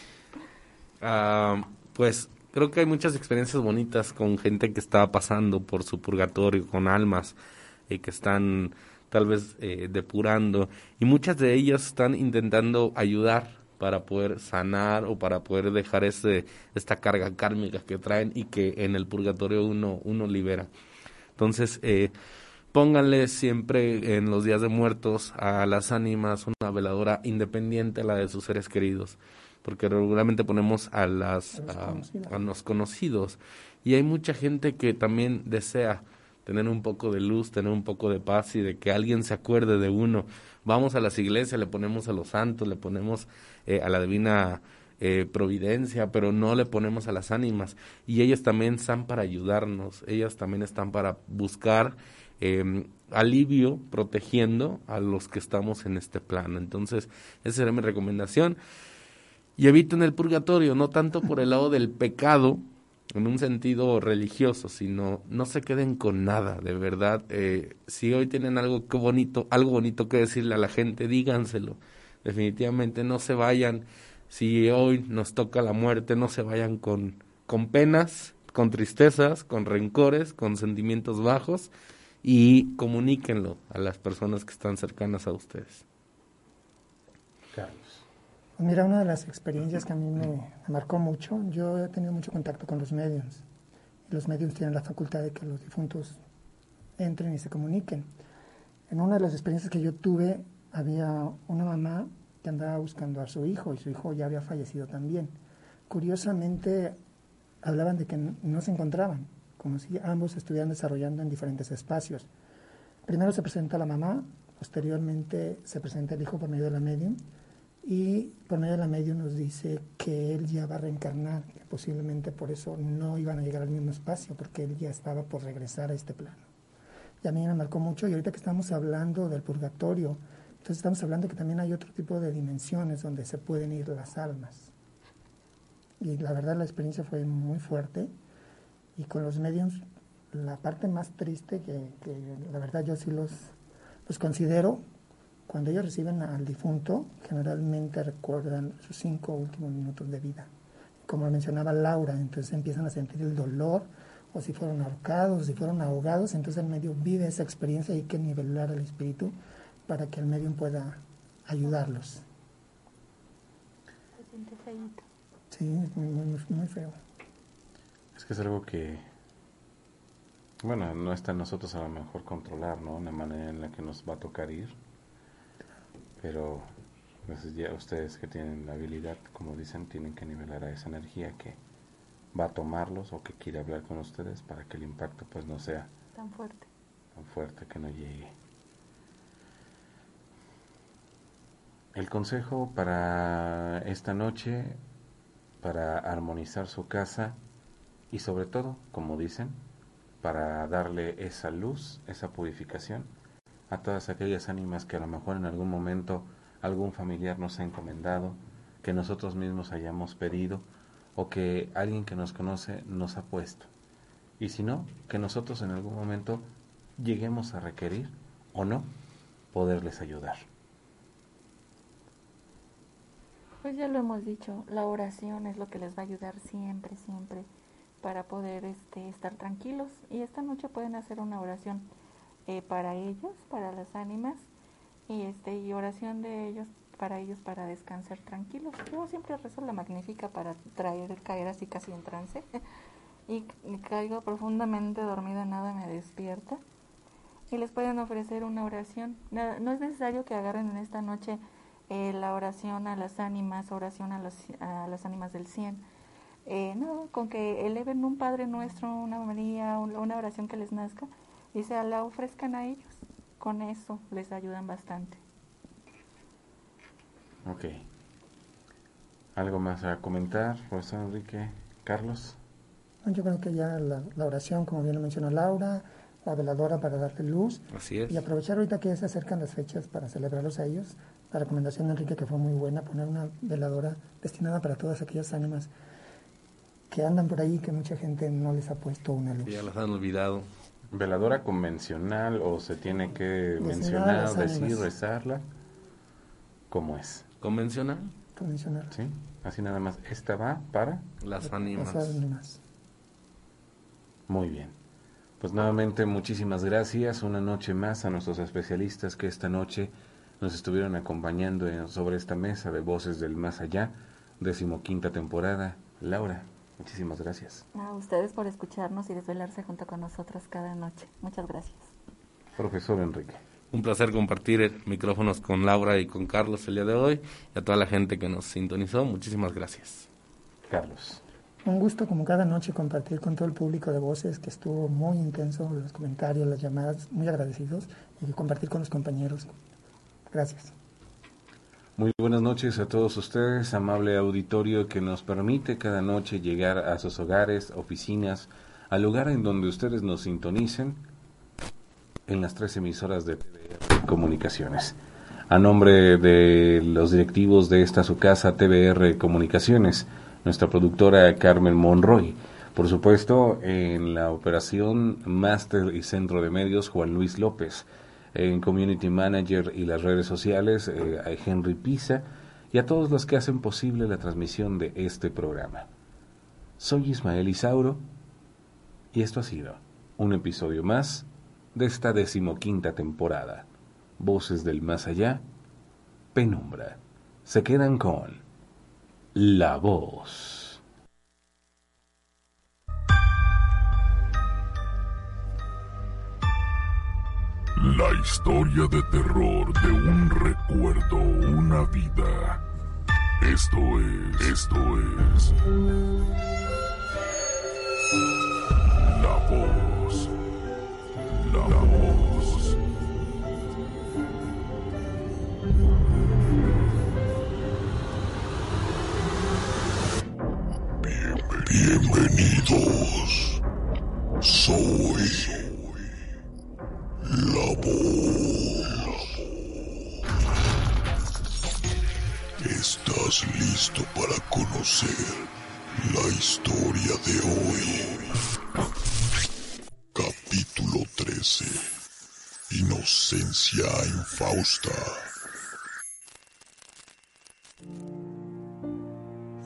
Ah, pues creo que hay muchas experiencias bonitas con gente que está pasando por su purgatorio, con almas y que están tal vez eh, depurando y muchas de ellas están intentando ayudar para poder sanar o para poder dejar ese, esta carga kármica que traen y que en el purgatorio uno, uno libera. Entonces, eh, pónganle siempre en los días de muertos a las ánimas una veladora independiente a la de sus seres queridos, porque regularmente ponemos a, las, a los conocidos y hay mucha gente que también desea tener un poco de luz, tener un poco de paz y de que alguien se acuerde de uno. Vamos a las iglesias, le ponemos a los santos, le ponemos eh, a la divina eh, providencia, pero no le ponemos a las ánimas. Y ellas también están para ayudarnos, ellas también están para buscar em, alivio protegiendo a los que estamos en este plano. Entonces, esa sería mi recomendación. Y eviten el purgatorio, no tanto por el lado del pecado, en un sentido religioso, sino no se queden con nada, de verdad. Eh, si hoy tienen algo que bonito, algo bonito que decirle a la gente, díganselo definitivamente no se vayan, si hoy nos toca la muerte, no se vayan con, con penas, con tristezas, con rencores, con sentimientos bajos y comuníquenlo a las personas que están cercanas a ustedes. Carlos. Mira, una de las experiencias que a mí me, marcó mucho, yo he tenido mucho contacto con los medios. Los medios tienen la facultad de que los difuntos entren y se comuniquen. En una de las experiencias que yo tuve, había una mamá que andaba buscando a su hijo y su hijo ya había fallecido también. Curiosamente, hablaban de que no se encontraban, como si ambos estuvieran desarrollando en diferentes espacios. Primero se presenta la mamá, posteriormente se presenta el hijo por medio de la medium y por medio de la medium nos dice que él ya va a reencarnar, que posiblemente por eso no iban a llegar al mismo espacio, porque él ya estaba por regresar a este plano. Y a mí me marcó mucho y ahorita que estamos hablando del purgatorio, entonces estamos hablando que también hay otro tipo de dimensiones donde se pueden ir las almas. Y la verdad la experiencia fue muy fuerte. Y con los mediums, la parte más triste, que, la verdad yo sí los, los considero, Cuando ellos reciben al difunto, generalmente recuerdan sus cinco últimos minutos de vida. Como mencionaba Laura, entonces empiezan a sentir el dolor, o si fueron ahorcados, si fueron ahogados, entonces el medio vive esa experiencia y hay que nivelar el espíritu para que el medio pueda ayudarlos. Se siente feíto. Sí, es muy, muy, muy feo. Es que es algo que, bueno, no está en nosotros a lo mejor controlar, ¿no? La manera en la que nos va a tocar ir. Pero pues, ya ustedes que tienen la habilidad, como dicen, tienen que nivelar a esa energía que va a tomarlos o que quiere hablar con ustedes para que el impacto pues no sea Tan fuerte. tan fuerte que no llegue. El consejo para esta noche, para armonizar su casa y sobre todo, como dicen, para darle esa luz, esa purificación a todas aquellas ánimas que a lo mejor en algún momento algún familiar nos ha encomendado, que nosotros mismos hayamos pedido o que alguien que nos conoce nos ha puesto. Y si no, que nosotros en algún momento lleguemos a requerir o no poderles ayudar. Pues ya lo hemos dicho, la oración es lo que les va a ayudar siempre, siempre para poder este, estar tranquilos. Y esta noche pueden hacer una oración eh, para ellos, para las ánimas, y, este, y oración de ellos para ellos para descansar tranquilos. Yo siempre rezo la magnífica para traer, caer así casi en trance. [laughs] y caigo profundamente dormida, nada me despierta. Y les pueden ofrecer una oración. Nada- No es necesario que agarren en esta noche eh, la oración a las ánimas, oración a, los, a las ánimas del 100. Eh, no, con que eleven un Padre Nuestro, una María, un- una oración que les nazca y se la ofrezcan a ellos. Con eso les ayudan bastante. Ok. ¿Algo más a comentar, profesor Enrique? Carlos. Yo creo que ya la, la oración, como bien lo mencionó Laura, la veladora para darle luz. Así es. Y aprovechar ahorita que se acercan las fechas para celebrarlos a ellos. La recomendación de Enrique, que fue muy buena, poner una veladora destinada para todas aquellas ánimas que andan por ahí y que mucha gente no les ha puesto una luz. Que ya las han olvidado. ¿Veladora convencional o se tiene que mencionar, decir, rezarla? ¿Cómo es? ¿Convencional? Convencional. Sí, así nada más. Esta va para Las ánimas. Las ánimas. Muy bien. Pues nuevamente muchísimas gracias. Una noche más a nuestros especialistas que esta noche nos estuvieron acompañando en- sobre esta mesa de voces del más allá, decimoquinta temporada. Laura, muchísimas gracias. A ustedes por escucharnos y desvelarse junto con nosotros cada noche. Muchas gracias. Profesor Enrique. Un placer compartir eh, micrófonos con Laura y con Carlos el día de hoy y a toda la gente que nos sintonizó. Muchísimas gracias. Carlos. Un gusto como cada noche compartir con todo el público de voces que estuvo muy intenso, los comentarios, las llamadas, muy agradecidos y compartir con los compañeros. Gracias. Muy buenas noches a todos ustedes, amable auditorio que nos permite cada noche llegar a sus hogares, oficinas, al lugar en donde ustedes nos sintonicen en las tres emisoras de TBR Comunicaciones. A nombre de los directivos de esta su casa TBR Comunicaciones, nuestra productora Carmen Monroy, por supuesto en la operación Máster y Centro de Medios Juan Luis López, en Community Manager y las redes sociales eh, a Henry Pisa y a todos los que hacen posible la transmisión de este programa. Soy Ismael Isauro y esto ha sido un episodio más de esta decimoquinta temporada. Voces del Más Allá, Penumbra. Se quedan con La Voz. La historia de terror de un recuerdo, una vida. Esto es, esto es. La voz. La, voz. Bienvenidos. Soy la voz. ¿Estás listo para conocer la historia de hoy? Capítulo 13. Inocencia infausta.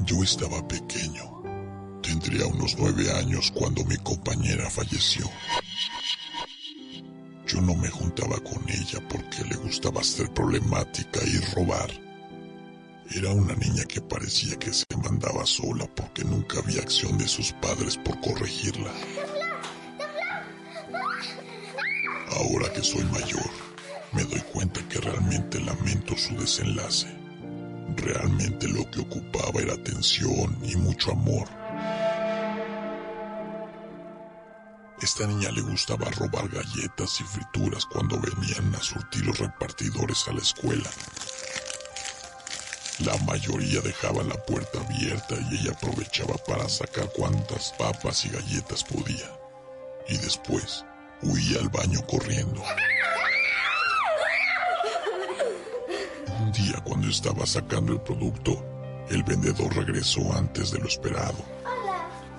Yo estaba pequeño. Tendría unos nueve años cuando mi compañera falleció. Yo no me juntaba con ella porque le gustaba ser problemática y robar. Era una niña que parecía que se mandaba sola porque nunca había acción de sus padres por corregirla. Ahora que soy mayor, me doy cuenta que realmente lamento su desenlace. Realmente lo que ocupaba era atención y mucho amor. Esta niña le gustaba robar galletas y frituras cuando venían a surtir los repartidores a la escuela. La mayoría dejaba la puerta abierta y ella aprovechaba para sacar cuantas papas y galletas podía. Y después huía al baño corriendo. Un día cuando estaba sacando el producto, el vendedor regresó antes de lo esperado,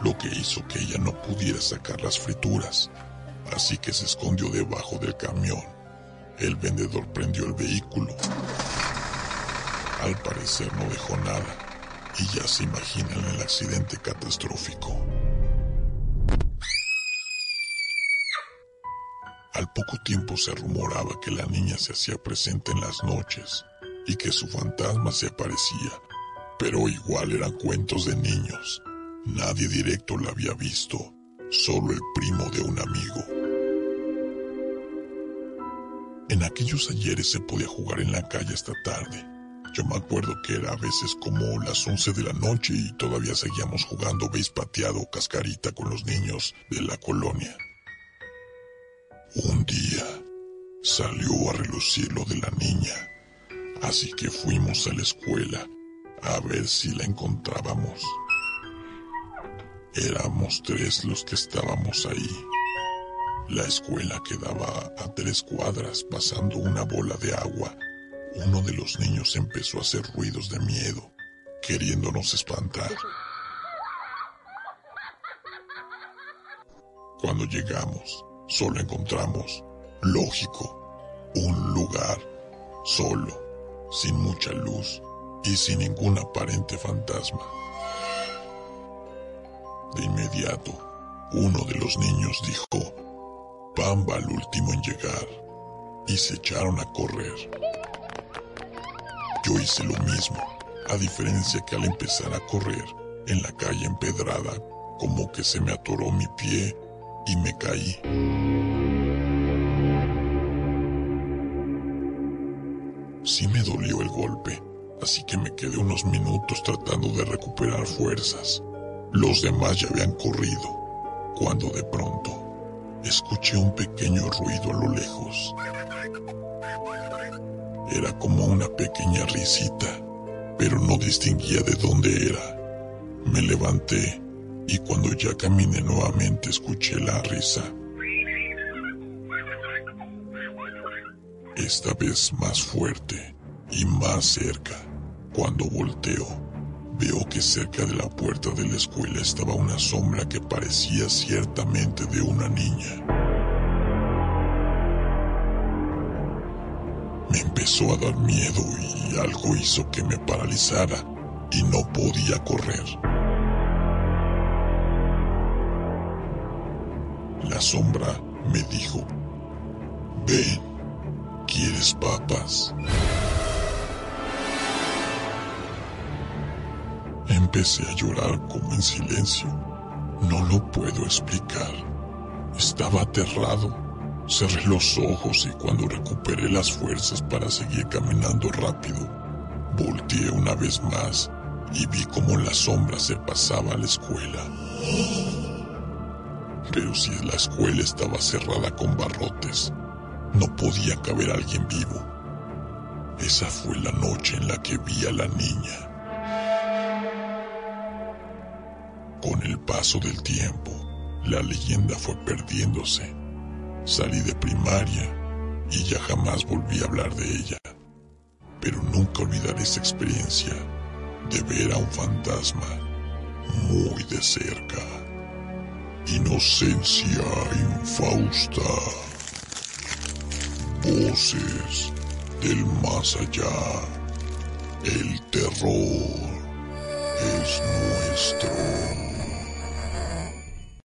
lo que hizo que ella no pudiera sacar las frituras, así que se escondió debajo del camión. El vendedor prendió el vehículo. Al parecer no dejó nada, y ya se imaginan el accidente catastrófico. Al poco tiempo se rumoraba que la niña se hacía presente en las noches y que su fantasma se aparecía, pero igual eran cuentos de niños. Nadie directo la había visto, solo el primo de un amigo. En aquellos ayeres se podía jugar en la calle hasta tarde. Yo me acuerdo que era a veces como las 11 de la noche y todavía seguíamos jugando beis pateado o cascarita con los niños de la colonia. Un día salió a relucir lo de la niña, así que fuimos a la escuela a ver si la encontrábamos. Éramos tres los que estábamos ahí. La escuela quedaba a tres cuadras pasando una bola de agua. Uno de los niños empezó a hacer ruidos de miedo, queriéndonos espantar. Cuando llegamos, solo encontramos, lógico, un lugar solo, sin mucha luz y sin ningún aparente fantasma. De inmediato, uno de los niños dijo, Pamba el último en llegar, y se echaron a correr. Yo hice lo mismo, a diferencia que al empezar a correr, en la calle empedrada, como que se me atoró mi pie y me caí. Sí me dolió el golpe, así que me quedé unos minutos tratando de recuperar fuerzas. Los demás ya habían corrido, cuando de pronto escuché un pequeño ruido a lo lejos. Era como una pequeña risita, pero no distinguía de dónde era. Me levanté y cuando ya caminé nuevamente escuché la risa. Esta vez más fuerte y más cerca. Cuando volteo, veo que cerca de la puerta de la escuela estaba una sombra que parecía ciertamente de una niña. Me empezó a dar miedo y algo hizo que me paralizara y no podía correr. La sombra me dijo, ven, ¿quieres papas? Empecé a llorar como en silencio. No lo puedo explicar. Estaba aterrado. Cerré los ojos y cuando recuperé las fuerzas para seguir caminando rápido, volteé una vez más y vi cómo la sombra se pasaba a la escuela. Pero si la escuela estaba cerrada con barrotes, no podía caber alguien vivo. Esa fue la noche en la que vi a la niña. Con el paso del tiempo, la leyenda fue perdiéndose. Salí de primaria y ya jamás volví a hablar de ella. Pero nunca olvidaré esa experiencia de ver a un fantasma muy de cerca. Inocencia infausta. Voces del más allá. El terror. Es nuestro.